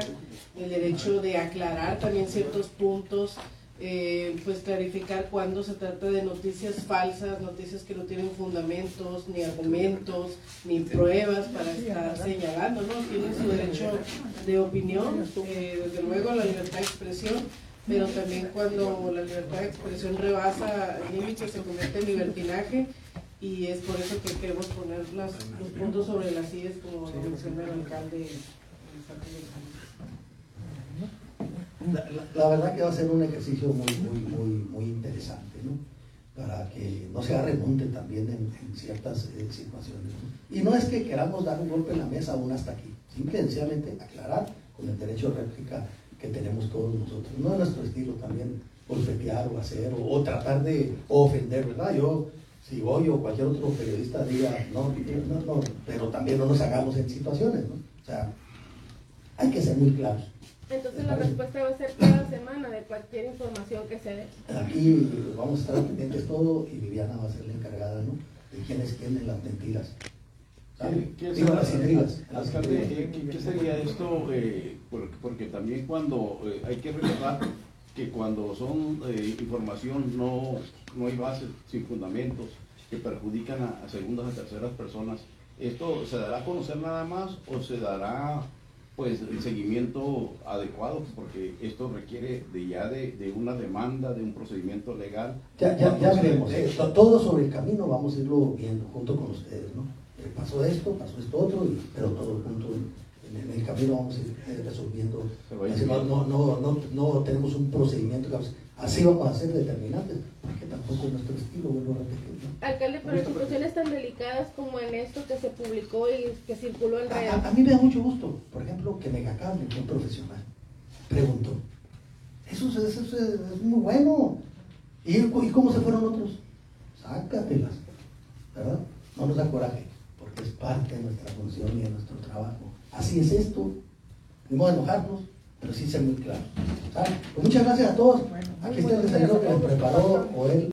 Speaker 13: el derecho de aclarar también ciertos puntos eh, pues clarificar cuando se trata de noticias falsas, noticias que no tienen fundamentos, ni argumentos, ni pruebas para estar señalando, ¿no? Tienen su derecho de opinión, eh, desde luego la libertad de expresión, pero también cuando la libertad de expresión rebasa límites se convierte en libertinaje y es por eso que queremos poner los puntos sobre las sillas como lo menciona el alcalde.
Speaker 2: La, verdad que va a ser un ejercicio muy, muy, muy, interesante, ¿no? Para que no se remonte también en, ciertas eh, situaciones. Y no es que queramos dar un golpe en la mesa aún hasta aquí, simple y sencillamente aclarar con el derecho de réplica que tenemos todos nosotros. No es nuestro estilo también golpetear o hacer o, o tratar de ofender, ¿verdad? Yo, si voy o cualquier otro periodista diga, no, no, no, pero también no nos hagamos en situaciones, ¿no? O sea, hay que ser muy claros.
Speaker 6: Entonces la respuesta va a ser cada semana de cualquier información que se dé.
Speaker 2: Aquí vamos a estar pendientes todo y Viviana va a ser la encargada, ¿no? De quién es quién en las mentiras.
Speaker 7: ¿Qué- qué
Speaker 2: Digo,
Speaker 7: será-
Speaker 2: las intrigas. las
Speaker 7: Alcalde,
Speaker 2: intrigas.
Speaker 7: ¿qué, qué- qué sería esto? Eh, porque, porque también cuando eh, hay que recordar que cuando son eh, información no, no hay bases, sin fundamentos, que perjudican a, a segundas o terceras personas, ¿esto se dará a conocer nada más o se dará pues el seguimiento adecuado? Porque esto requiere de ya de, de una demanda, de un procedimiento legal.
Speaker 2: Ya, ya, ya veremos.
Speaker 7: detecte-
Speaker 2: eh, to- Todo sobre el camino vamos a irlo viendo junto con ustedes, ¿no? Eh, pasó esto, pasó esto otro, y- pero todo junto en, en el camino vamos a ir eh, resolviendo.
Speaker 7: A
Speaker 2: Así no, no, no, no, tenemos un procedimiento que vamos- así vamos a ser determinantes, porque tampoco es nuestro estilo, vuelvo a repetir, ¿no?
Speaker 6: Alcalde, pero en situaciones tan delicadas como en esto que se publicó y que circuló en redes.
Speaker 2: A, a mí me da mucho gusto, por ejemplo, que Megacable, que un profesional, preguntó. Eso, es- eso es, muy bueno. ¿Y, ¿Y cómo se fueron otros? Sácatelas, ¿verdad? No nos da coraje, porque es parte de nuestra función y de nuestro trabajo. Así es esto. No enojarnos, pero sí ser muy claros. ¿sabes? Pues muchas gracias a todos. Aquí está el desayuno que les preparó Joel.